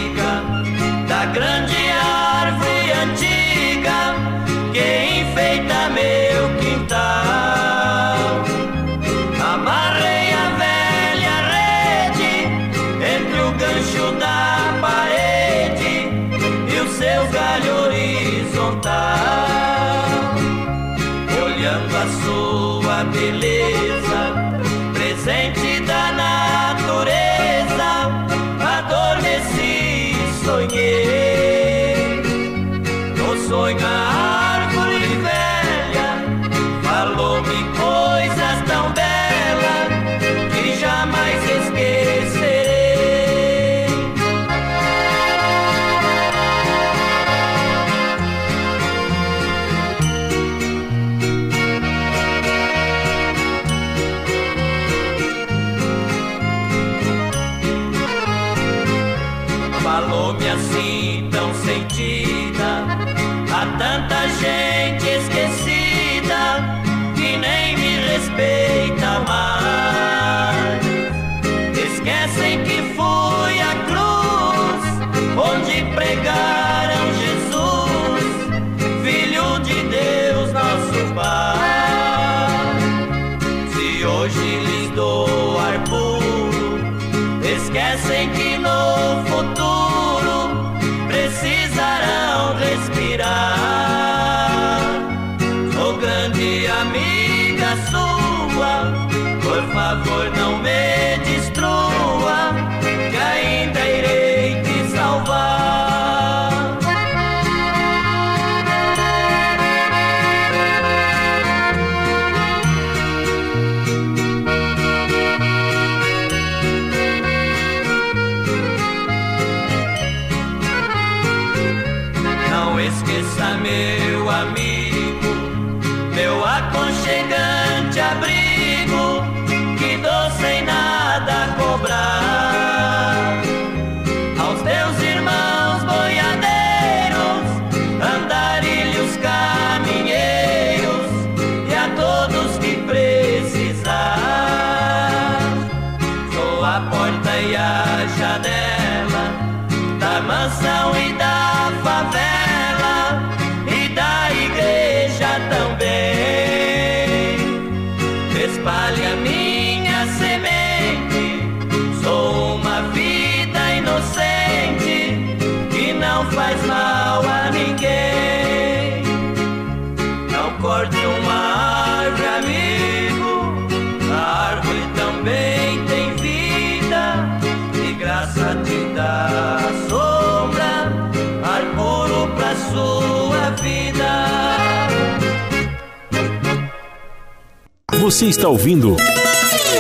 Você está ouvindo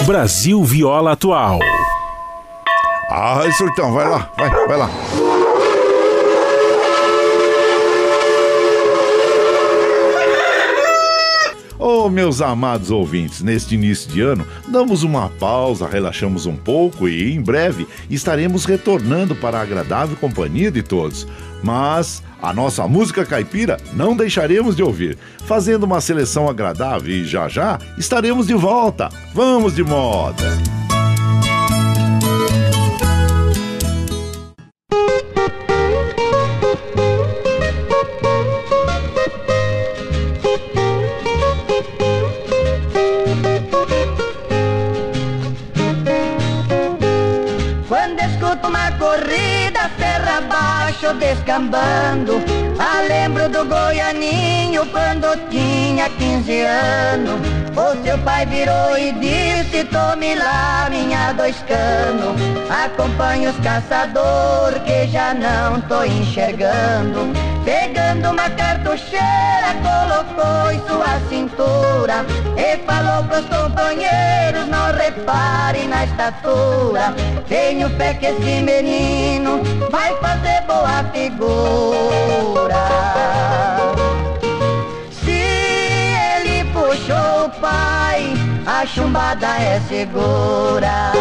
Brasil Viola Atual. Ah, surtão, vai lá, vai, vai lá. Oh, meus amados ouvintes, neste início de ano, damos uma pausa, relaxamos um pouco e em breve estaremos retornando para a agradável companhia de todos. Mas a nossa música caipira não deixaremos de ouvir, fazendo uma seleção agradável e já já estaremos de volta. Vamos de moda! Tinha 15 anos. O seu pai virou e disse, tome lá minha dois canos. Acompanhe os caçadores que já não tô enxergando. Pegando uma cartucheira, colocou em sua cintura E falou pros companheiros, não reparem na estatura Tenho fé que esse menino vai fazer boa figura a chumbada é segura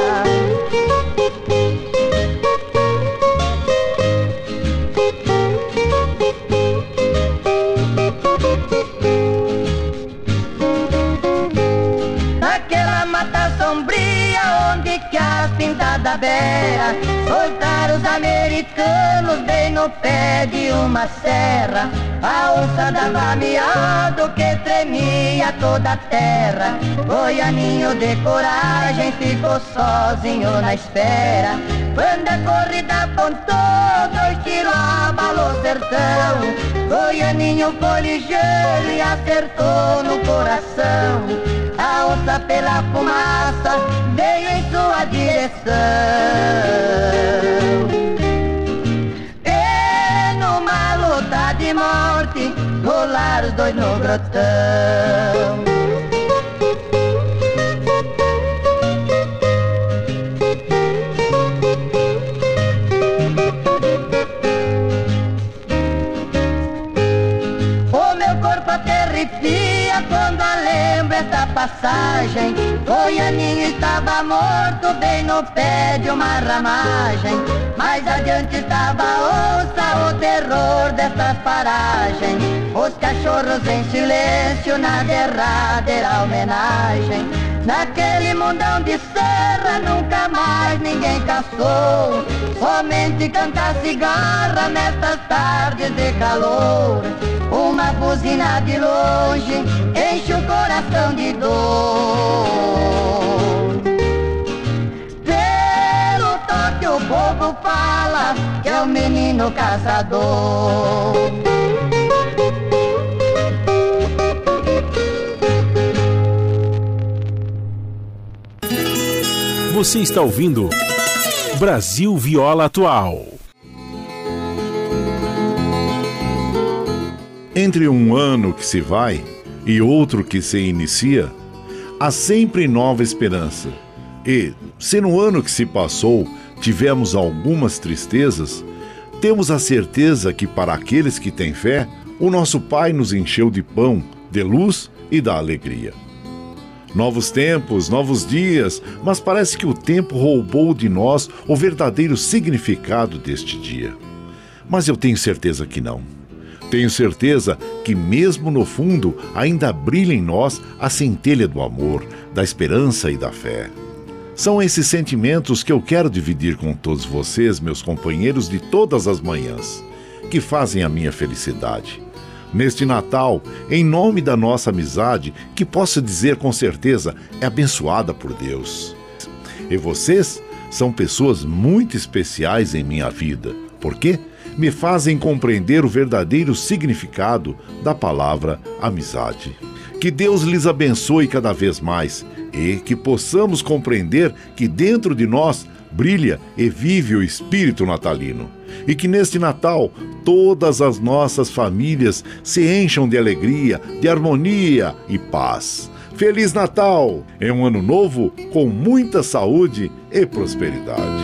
pintada beira. Soltaram os americanos bem no pé de uma serra. A onça dava miado que tremia toda a terra. Goianinho de coragem ficou sozinho na espera. Quando a corrida apontou, dois tiros abalou o sertão. Goianinho foi ligeiro e acertou no coração. A onça pela fumaça veio em sua direção. E numa luta de morte rolaram os dois no grotão passagem. Goianinho estava morto bem no pé de uma ramagem. Mais adiante estava onça, o terror dessas paragens. Os cachorros em silêncio na derradeira homenagem. Naquele mundão de serra nunca mais ninguém caçou. Somente cantar cigarra nestas tardes de calor. Uma buzina de longe enche o coração de dor. Pelo toque o povo fala que é o menino caçador. Você está ouvindo Brasil Viola Atual. Entre um ano que se vai e outro que se inicia, há sempre nova esperança. E, se no ano que se passou tivemos algumas tristezas, temos a certeza que para aqueles que têm fé, o nosso Pai nos encheu de pão, de luz e da alegria. Novos tempos, novos dias, mas parece que o tempo roubou de nós o verdadeiro significado deste dia. Mas eu tenho certeza que não. Tenho certeza que, mesmo no fundo, ainda brilha em nós a centelha do amor, da esperança e da fé. São esses sentimentos que eu quero dividir com todos vocês, meus companheiros de todas as manhãs, que fazem a minha felicidade. Neste Natal, em nome da nossa amizade, que posso dizer com certeza é abençoada por Deus. E vocês são pessoas muito especiais em minha vida. Por quê? me fazem compreender o verdadeiro significado da palavra amizade. Que Deus lhes abençoe cada vez mais e que possamos compreender que dentro de nós brilha e vive o espírito natalino. E que neste Natal todas as nossas famílias se encham de alegria, de harmonia e paz. Feliz Natal! É um ano novo com muita saúde e prosperidade.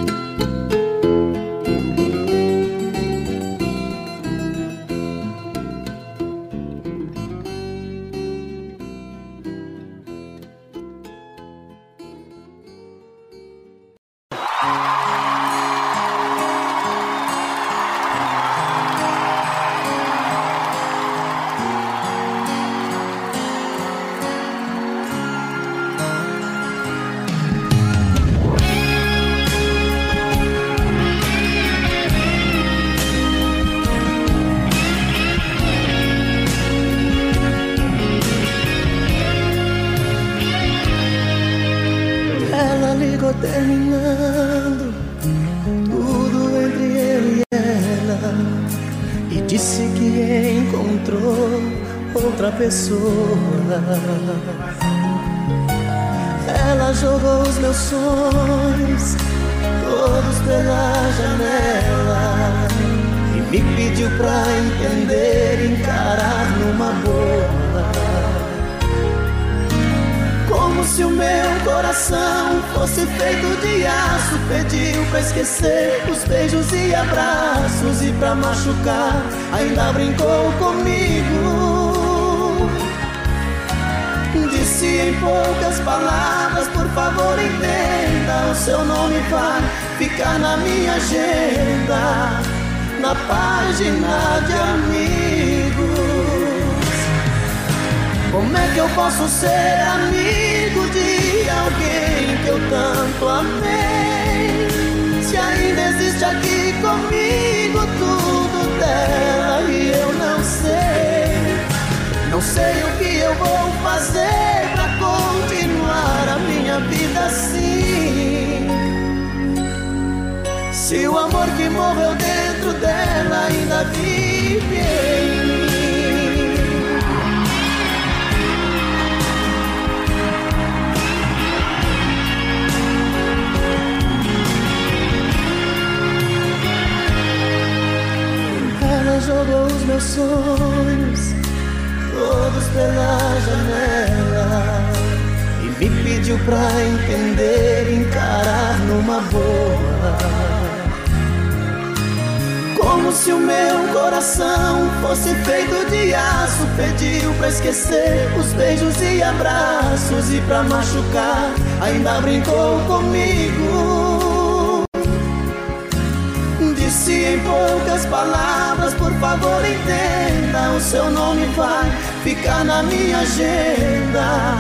poucas palavras, por favor entenda. O seu nome vai ficar na minha agenda,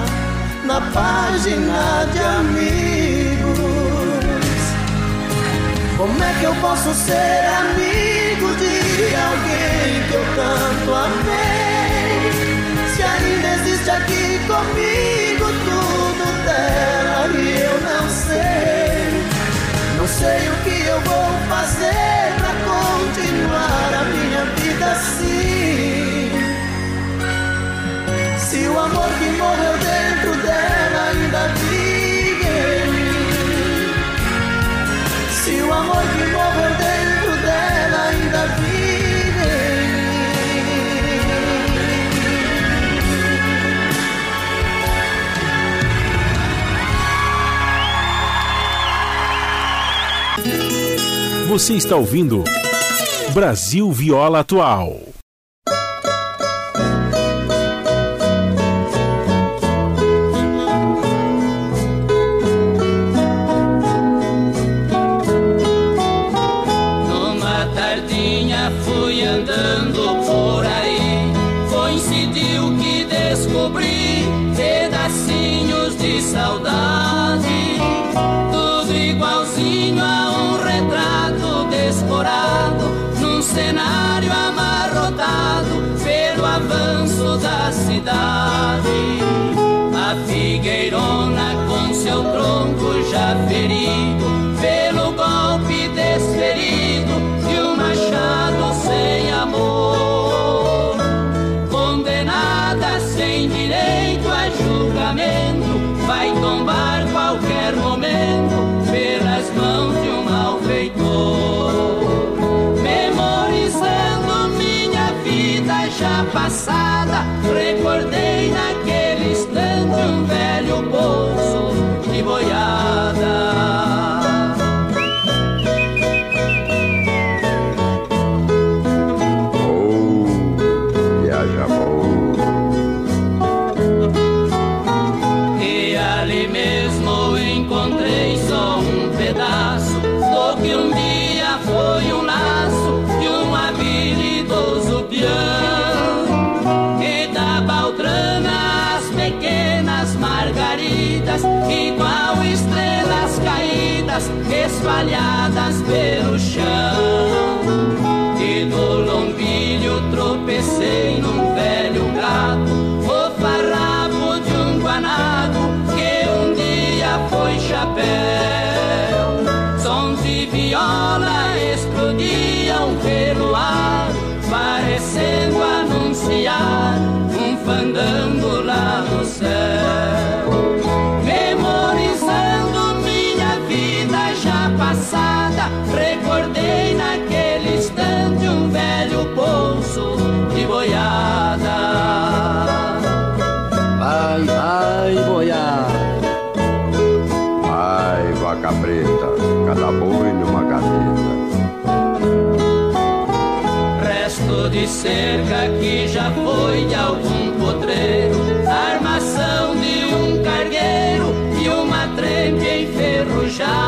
na página de amigos. Como é que eu posso ser amigo de alguém que eu tanto amei? Se ainda existe aqui comigo tudo dela e eu não sei. Não sei o que eu vou fazer pra assim? Se o amor que morreu dentro dela ainda vive em mim. Se o amor que morreu dentro dela ainda vive em mim. Você está ouvindo Brasil Viola Atual. Poço de boiada. Vai, vai, boiada. Vai, vaca preta, cada boi numa gaveta. Resto de cerca que já foi de algum potreiro, armação de um cargueiro e uma trempe enferrujada.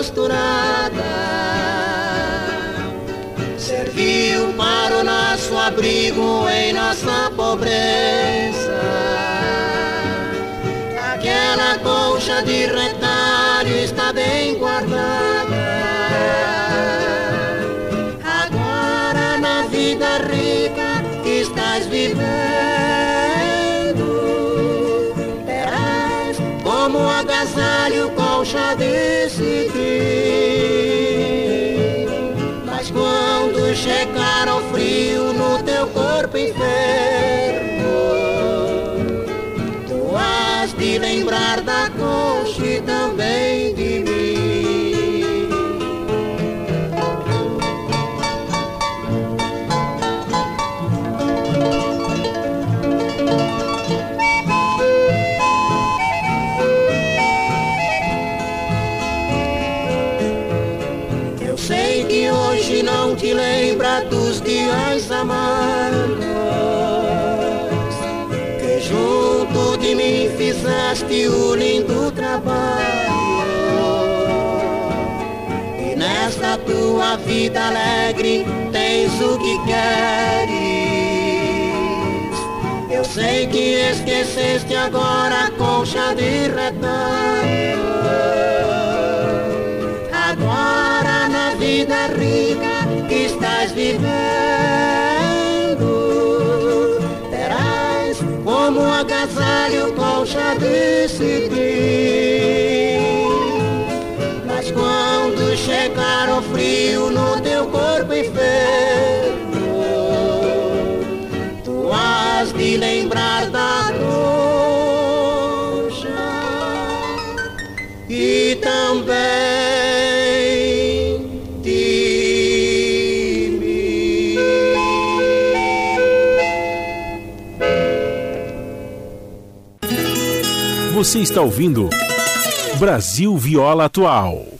Costurada. Serviu para o nosso abrigo em nossa pobreza. Aquela concha de retalho está bem guardada. Agora na vida rica que estás vivendo, terás como agasalho concha de cetim. Mas quando chegar ao frio no teu corpo enfermo, tu has de lembrar da concha e também vida alegre tens o que queres. Eu sei que esqueceste agora a concha de retalho. Agora na vida rica que estás vivendo, terás como agasalho concha de cetim. Mas quando chegar o frio no teu corpo enfermo, tu has de lembrar da concha e também de mim. Você está ouvindo Brasil Viola Atual.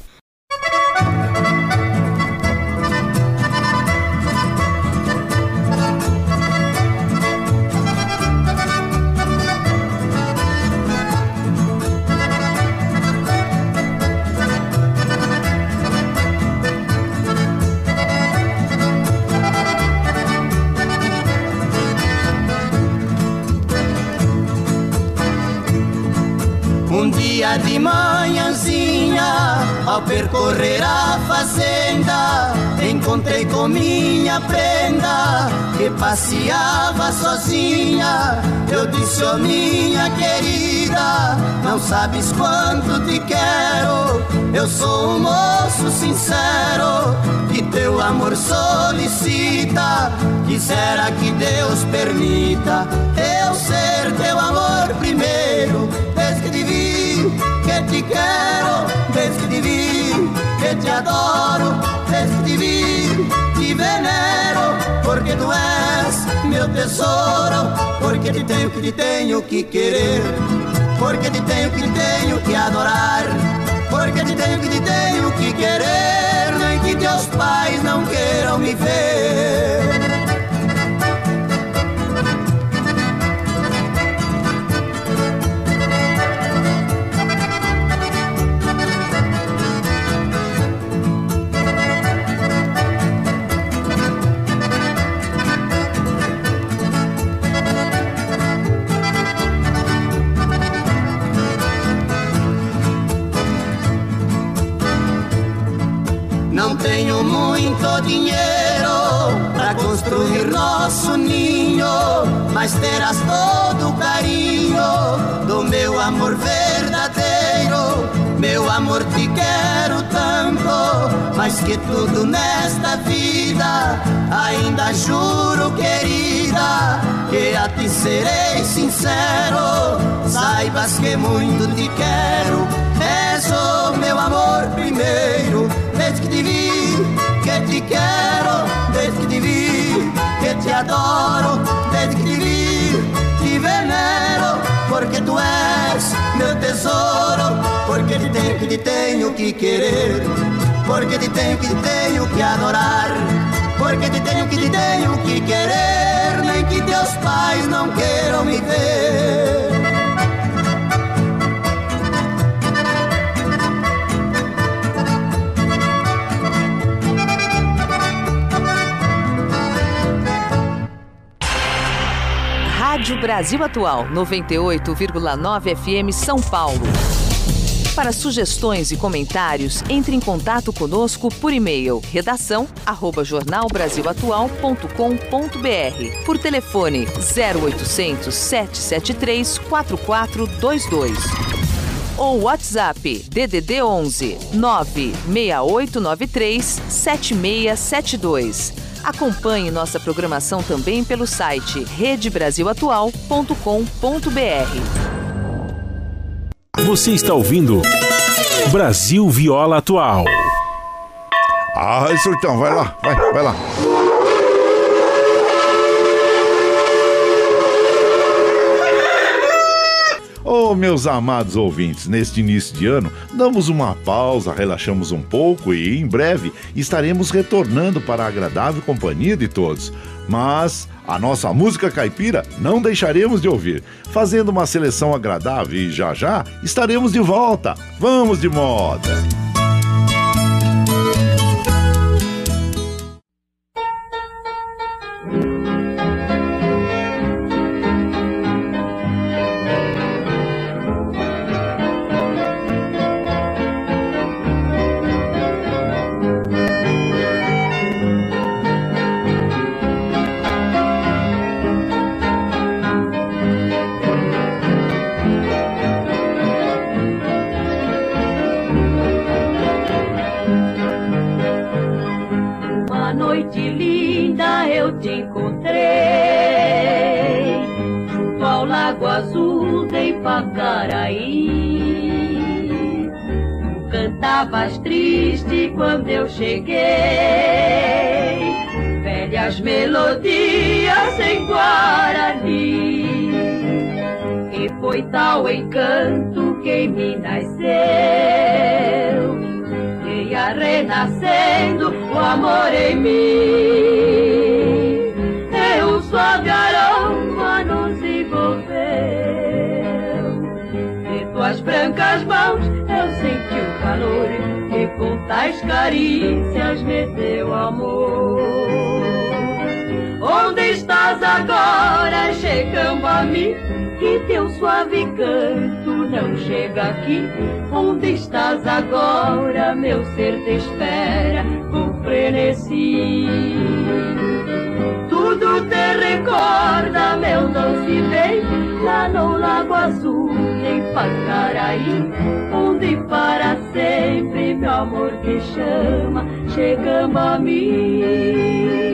Ao percorrer a fazenda, encontrei com minha prenda que passeava sozinha. Eu disse, oh minha querida, não sabes quanto te quero. Eu sou um moço sincero que teu amor solicita. Quisera que Deus permita eu ser teu amor primeiro. Desde que te vi, que te quero. Te adoro. Vi, te venero. Porque tu és meu tesouro. Porque te tenho que te tenho que querer. Porque te tenho que te tenho que adorar. Porque te tenho que te tenho que querer. Nem que teus pais não queiram me ver. Muito dinheiro para construir nosso ninho, mas terás todo o carinho do meu amor verdadeiro. Meu amor, te quero tanto, mais que tudo nesta vida. Ainda juro, querida, que a ti serei sincero. Saibas que muito te quero, és o meu amor primeiro. Que te quero, desde que te vi, que te adoro, desde que te vi, te venero, porque tu és meu tesouro, porque te tenho que te tenho que querer, porque te tenho que te tenho que adorar, porque te tenho que te tenho que querer, nem que teus pais não queiram me ver. Brasil Atual 98,9 FM São Paulo. Para sugestões e comentários, entre em contato conosco por e-mail redação arroba jornalbrasilatual.com.br por telefone 0800 773 4422 ou WhatsApp DDD 11 96893 7672. Acompanhe nossa programação também pelo site redebrasilatual.com.br. Você está ouvindo Brasil Viola Atual. Ah, surtão, vai lá, vai, vai lá. Oh, meus amados ouvintes, neste início de ano, damos uma pausa, relaxamos um pouco e em breve estaremos retornando para a agradável companhia de todos. Mas a nossa música caipira não deixaremos de ouvir, fazendo uma seleção agradável e já já estaremos de volta. Vamos de moda! Cheguei, velhas melodias em Guarani. E foi tal encanto que mim nasceu que ia renascendo o amor em mim. Tais carícias me deu amor. Onde estás agora chegando a mim? Que teu suave canto não chega aqui. Onde estás agora? Meu ser te espera com frenesi. Tudo te recorda, meu doce bem, no Lago Azul, em Pacaraí, onde para sempre meu amor te chama, chegando a mim.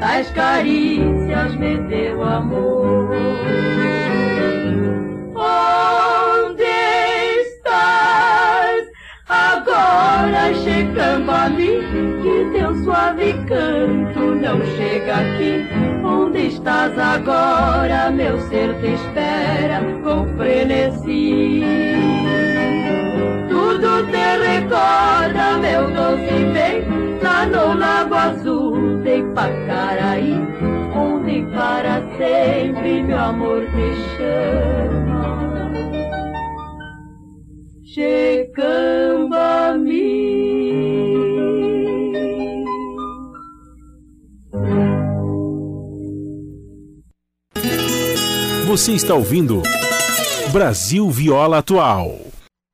Tais carícias me deu amor. Onde estás agora chegando a mim? Que teu suave canto não chega aqui. Onde estás agora? Meu ser te espera com frenesi tudo te recorda, meu doce bem, lá no Lago Azul Pacaraí, onde para sempre meu amor te chama. Mim. Você está ouvindo Brasil Viola Atual.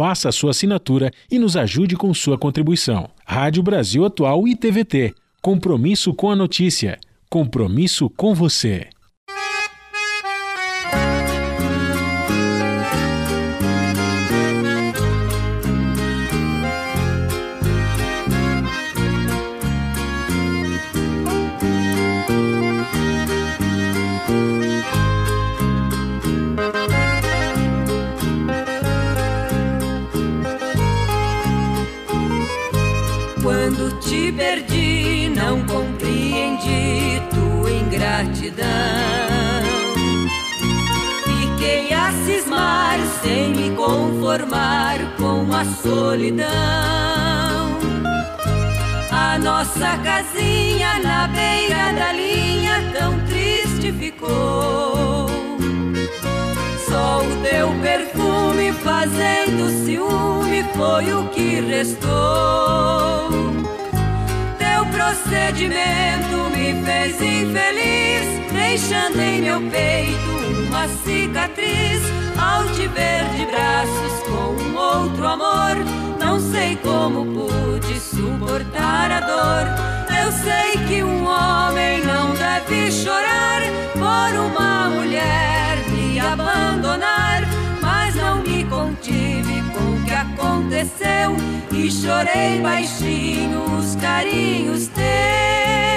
Faça a sua assinatura e nos ajude com sua contribuição. Rádio Brasil Atual e TVT. Compromisso com a notícia. Compromisso com você. Conformar com a solidão. A nossa casinha na beira da linha tão triste ficou. Só o teu perfume fazendo ciúme foi o que restou. Teu procedimento me fez infeliz deixando em meu peito uma cicatriz ao te ver de braços com um outro amor. Não sei como pude suportar a dor. Eu sei que um homem não deve chorar por uma mulher me abandonar, mas não me contive com o que aconteceu e chorei baixinho os carinhos teus.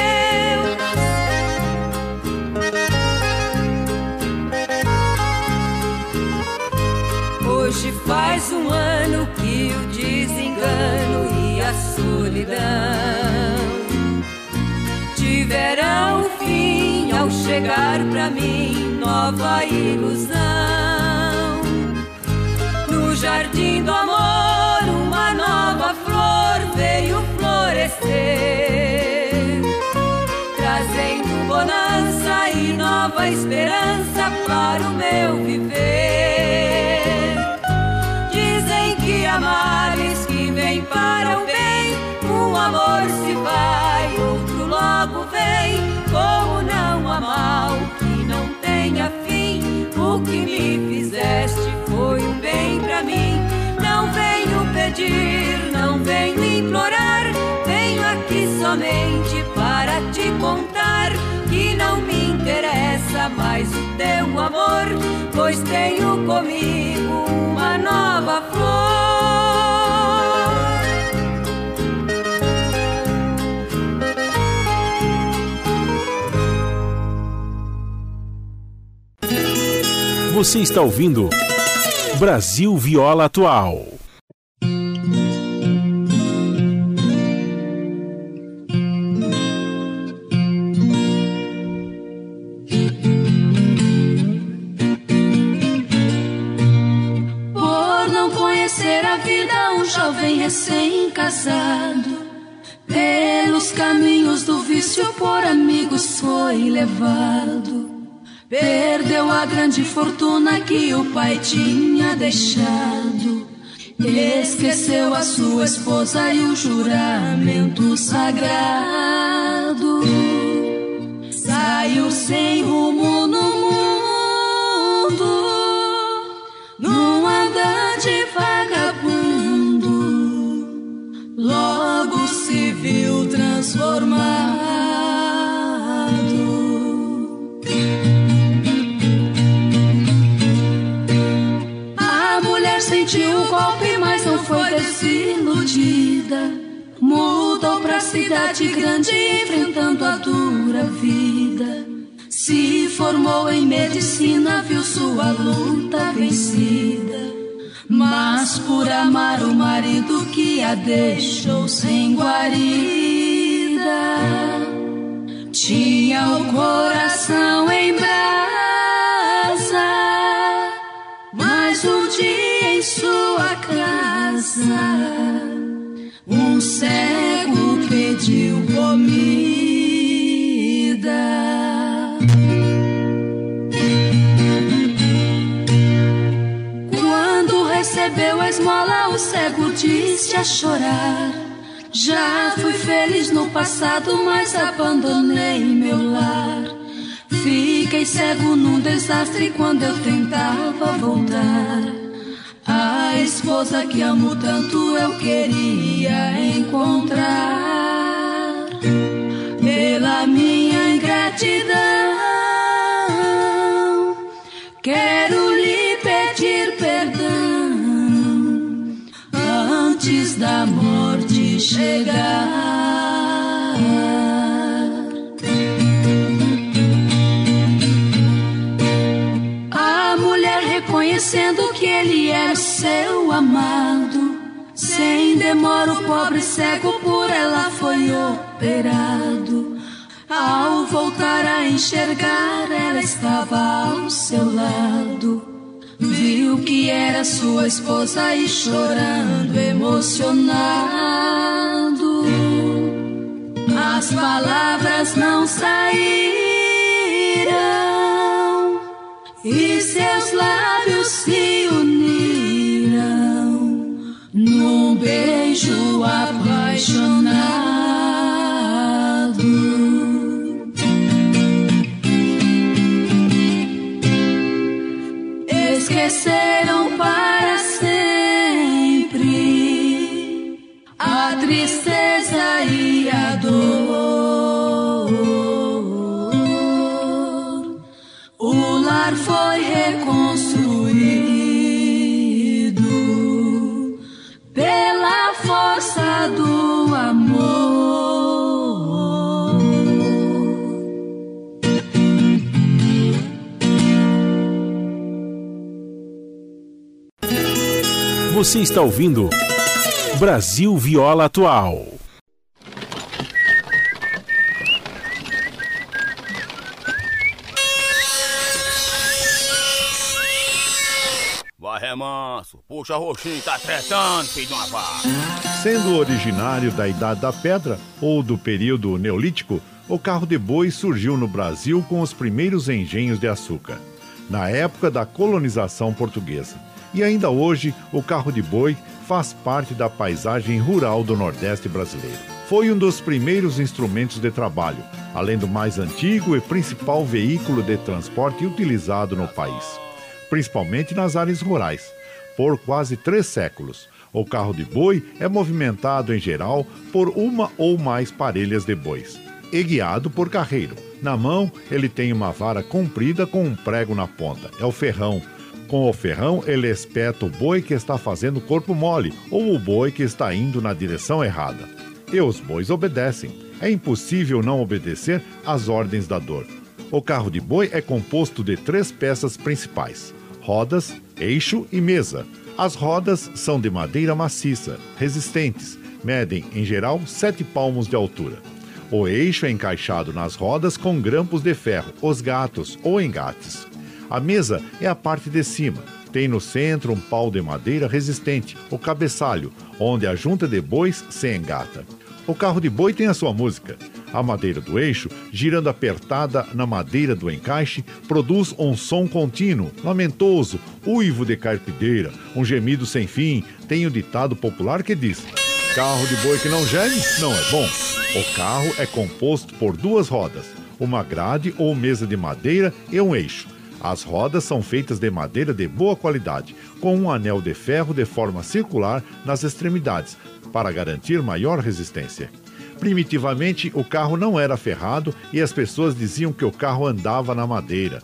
Hoje faz um ano que o desengano e a solidão tiveram fim ao chegar pra mim nova ilusão. No jardim do amor, uma nova flor veio florescer, trazendo bonança e nova esperança para o meu viver vai, outro logo vem. Como não há mal que não tenha fim? O que me fizeste foi um bem para mim. Não venho pedir, não venho implorar. Venho aqui somente para te contar que não me interessa mais o teu amor, pois tenho comigo uma nova flor. Você está ouvindo Brasil Viola Atual. Por não conhecer a vida, um jovem recém-casado, pelos caminhos do vício, por amigos foi levado. Perdeu a grande fortuna que o pai tinha deixado. Esqueceu a sua esposa e o juramento sagrado. Saiu sem rumo cidade grande, enfrentando a dura vida. Se formou em medicina, viu sua luta vencida. Mas por amar o marido que a deixou sem guarida, tinha o coração em brasa. Mas um dia em sua casa, um cego esmola, o cego disse a chorar. Já fui feliz no passado, mas abandonei meu lar. Fiquei cego num desastre quando eu tentava voltar. A esposa que amo tanto eu queria encontrar. Pela minha ingratidão, quero da morte chegar. A mulher reconhecendo que ele era seu amado, sem demora o pobre cego por ela foi operado. Ao voltar a enxergar, ela estava ao seu lado. Viu que era sua esposa e chorando, emocionado. As palavras não saíram e seus lábios se uniram num beijo apaixonado. Tristeza e a dor. O lar foi reconstruído pela força do amor. Você está ouvindo Brasil Viola Atual. Vai, remanso. Puxa, roxinho, tá tretando, filho de uma vaca. Sendo originário da Idade da Pedra ou do período Neolítico, o carro de boi surgiu no Brasil com os primeiros engenhos de açúcar, na época da colonização portuguesa. E ainda hoje, o carro de boi faz parte da paisagem rural do Nordeste brasileiro. Foi um dos primeiros instrumentos de trabalho, além do mais antigo e principal veículo de transporte utilizado no país, principalmente nas áreas rurais. Por quase três séculos, O carro de boi é movimentado em geral por uma ou mais parelhas de bois e guiado por carreiro. Na mão, ele tem uma vara comprida com um prego na ponta. É o ferrão. Com o ferrão, ele espeta o boi que está fazendo corpo mole ou o boi que está indo na direção errada. E os bois obedecem. É impossível não obedecer às ordens da dor. O carro de boi é composto de três peças principais: rodas, eixo e mesa. As rodas são de madeira maciça, resistentes, medem em geral sete palmos de altura. O eixo é encaixado nas rodas com grampos de ferro, os gatos ou engates. A mesa é a parte de cima. Tem no centro um pau de madeira resistente, o cabeçalho, onde a junta de bois se engata. O carro de boi tem a sua música. A madeira do eixo, girando apertada na madeira do encaixe, produz um som contínuo, lamentoso, uivo de carpideira, um gemido sem fim. Tem o ditado popular que diz: Carro de boi que não geme não é bom. O carro é composto por duas rodas, uma grade ou mesa de madeira e um eixo. As rodas são feitas de madeira de boa qualidade, com um anel de ferro de forma circular nas extremidades, para garantir maior resistência. Primitivamente, o carro não era ferrado e as pessoas diziam que o carro andava na madeira.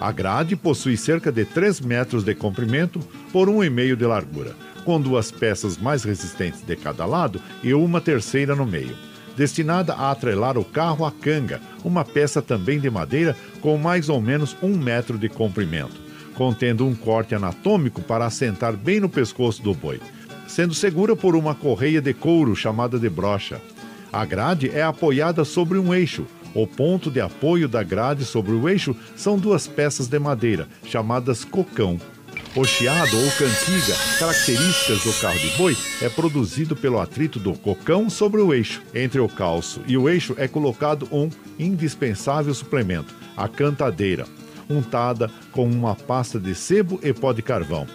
A grade possui cerca de 3 metros de comprimento por 1,5 de largura, com duas peças mais resistentes de cada lado e uma terceira no meio destinada a atrelar o carro à canga, uma peça também de madeira com mais ou menos um metro de comprimento, contendo um corte anatômico para assentar bem no pescoço do boi, sendo segura por uma correia de couro chamada de brocha. A grade é apoiada sobre um eixo. O ponto de apoio da grade sobre o eixo são duas peças de madeira, chamadas cocão, o chiado ou cantiga, características do carro de boi, é produzido pelo atrito do cocão sobre o eixo. Entre o calço e o eixo é colocado um indispensável suplemento, a cantadeira, untada com uma pasta de sebo e pó de carvão,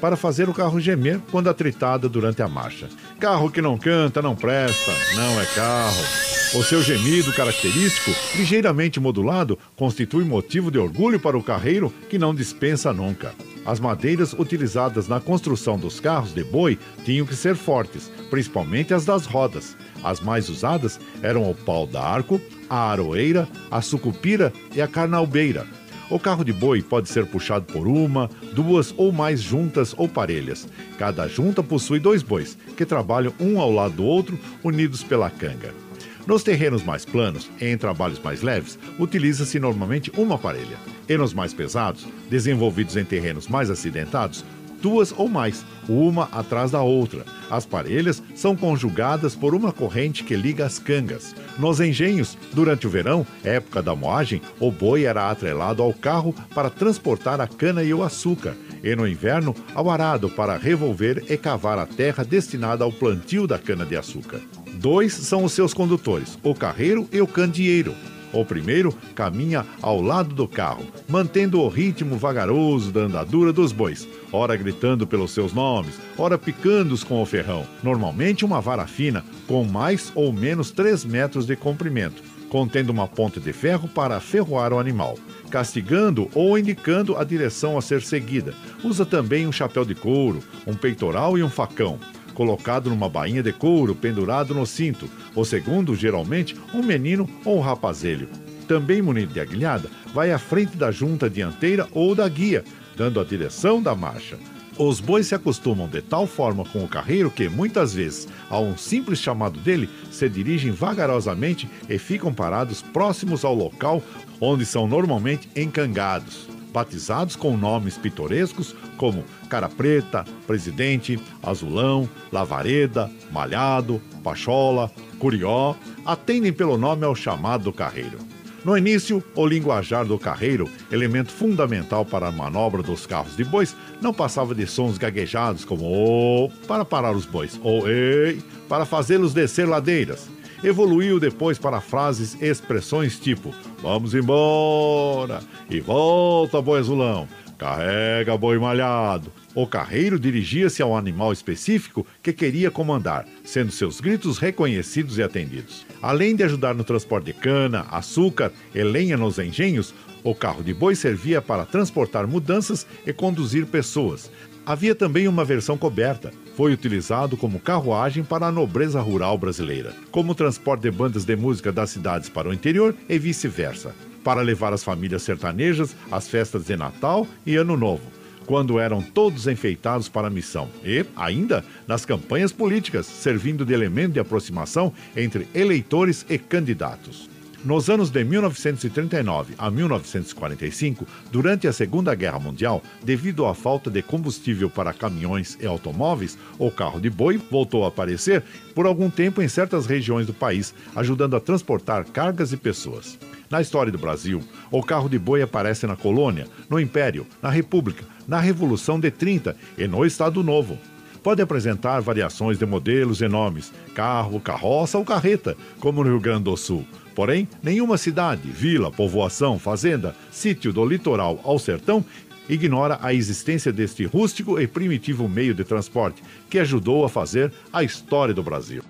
para fazer o carro gemer quando atritada durante a marcha. Carro que não canta não presta, não é carro. O seu gemido característico, ligeiramente modulado, constitui motivo de orgulho para o carreiro que não dispensa nunca. As madeiras utilizadas na construção dos carros de boi tinham que ser fortes, principalmente as das rodas. As mais usadas eram o pau d'arco, a aroeira, a sucupira e a carnalbeira. O carro de boi pode ser puxado por uma, duas ou mais juntas ou parelhas. Cada junta possui dois bois, que trabalham um ao lado do outro, unidos pela canga. Nos terrenos mais planos, em trabalhos mais leves, utiliza-se normalmente uma parelha. E nos mais pesados, desenvolvidos em terrenos mais acidentados, duas ou mais, uma atrás da outra. As parelhas são conjugadas por uma corrente que liga as cangas. Nos engenhos, durante o verão, época da moagem, o boi era atrelado ao carro para transportar a cana e o açúcar, e no inverno, ao arado para revolver e cavar a terra destinada ao plantio da cana-de-açúcar. Dois são os seus condutores, o carreiro e o candeeiro. O primeiro caminha ao lado do carro, mantendo o ritmo vagaroso da andadura dos bois, ora gritando pelos seus nomes, ora picando-os com o ferrão, normalmente uma vara fina, com mais ou menos 3 metros de comprimento, contendo uma ponta de ferro para ferroar o animal, castigando ou indicando a direção a ser seguida. Usa também um chapéu de couro, um peitoral e um facão colocado numa bainha de couro pendurado no cinto. O segundo, geralmente, um menino ou um rapazelho. Também munido de aguilhada, vai à frente da junta dianteira ou da guia, dando a direção da marcha. Os bois se acostumam de tal forma com o carreiro que, muitas vezes, a um simples chamado dele, se dirigem vagarosamente e ficam parados próximos ao local onde são normalmente encangados batizados com nomes pitorescos como Cara Preta, Presidente, Azulão, Lavareda, Malhado, Pachola, Curió, atendem pelo nome ao chamado carreiro. No início, o linguajar do carreiro, elemento fundamental para a manobra dos carros de bois, não passava de sons gaguejados como o para parar os bois ou ei para fazê-los descer ladeiras evoluiu depois para frases e expressões tipo vamos embora e volta boi azulão, carrega boi malhado. O carreiro dirigia-se ao animal específico que queria comandar, sendo seus gritos reconhecidos e atendidos. Além de ajudar no transporte de cana, açúcar e lenha nos engenhos, o carro de boi servia para transportar mudanças e conduzir pessoas. Havia também uma versão coberta, foi utilizado como carruagem para a nobreza rural brasileira, como transporte de bandas de música das cidades para o interior e vice-versa, para levar as famílias sertanejas às festas de Natal e Ano Novo, quando eram todos enfeitados para a missão, e, ainda, nas campanhas políticas, servindo de elemento de aproximação entre eleitores e candidatos. Nos anos de 1939 a 1945, durante a Segunda Guerra Mundial, devido à falta de combustível para caminhões e automóveis, o carro de boi voltou a aparecer por algum tempo em certas regiões do país, ajudando a transportar cargas e pessoas. Na história do Brasil, o carro de boi aparece na colônia, no Império, na República, na Revolução de 30 e no Estado Novo pode apresentar variações de modelos e nomes, carro, carroça ou carreta, como no Rio Grande do Sul. Porém, nenhuma cidade, vila, povoação, fazenda, sítio do litoral ao sertão ignora a existência deste rústico e primitivo meio de transporte que ajudou a fazer a história do Brasil.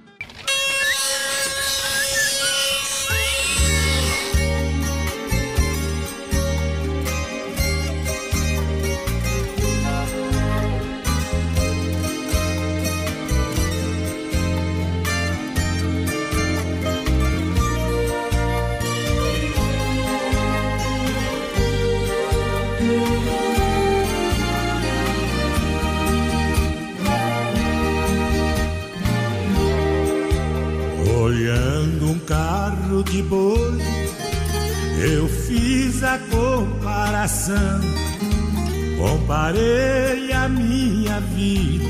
Comparei a minha vida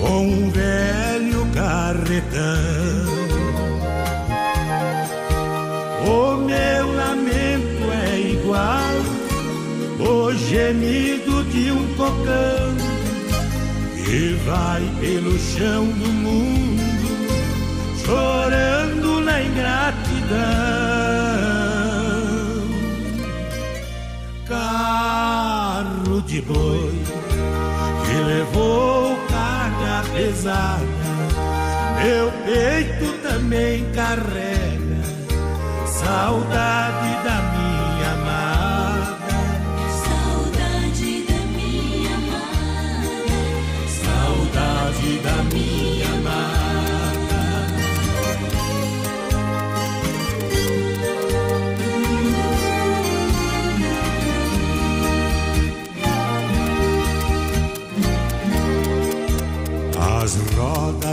com um velho carretão. O meu lamento é igual o gemido de um cocão que vai pelo chão do mundo chorando na ingratidão. carro de boi que levou carga pesada. Meu peito também carrega saudade da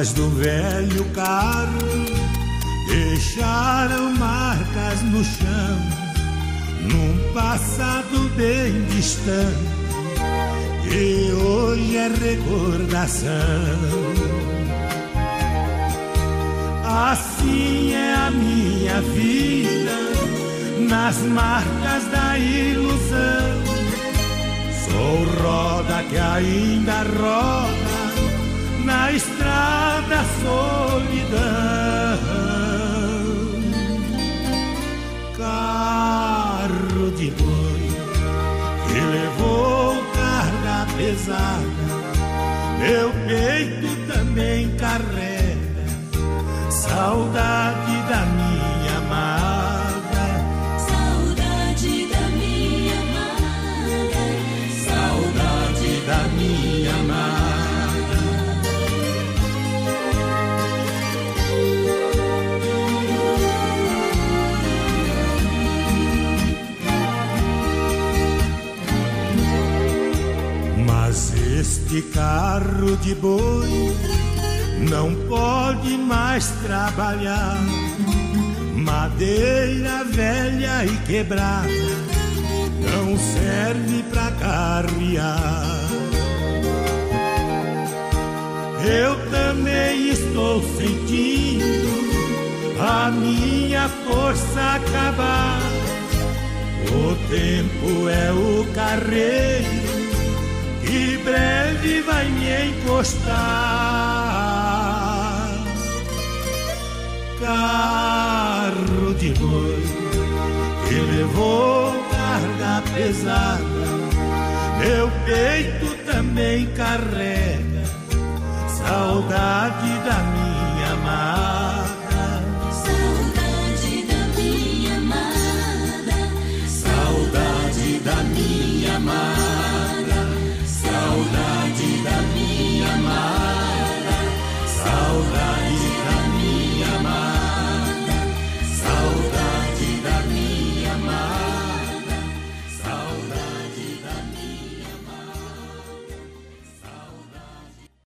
rodas do velho carro deixaram marcas no chão, num passado bem distante, e hoje é recordação. Assim é a minha vida, nas marcas da ilusão. Sou roda que ainda roda na estrada solidão. Carro de boi que levou carga pesada, meu peito também carrega saudade da minha Este carro de boi não pode mais trabalhar. Madeira velha e quebrada não serve pra carrear. Eu também estou sentindo a minha força acabar. O tempo é o carreiro e breve vai me encostar. Carro de boi que levou carga pesada, meu peito também carrega saudade da minha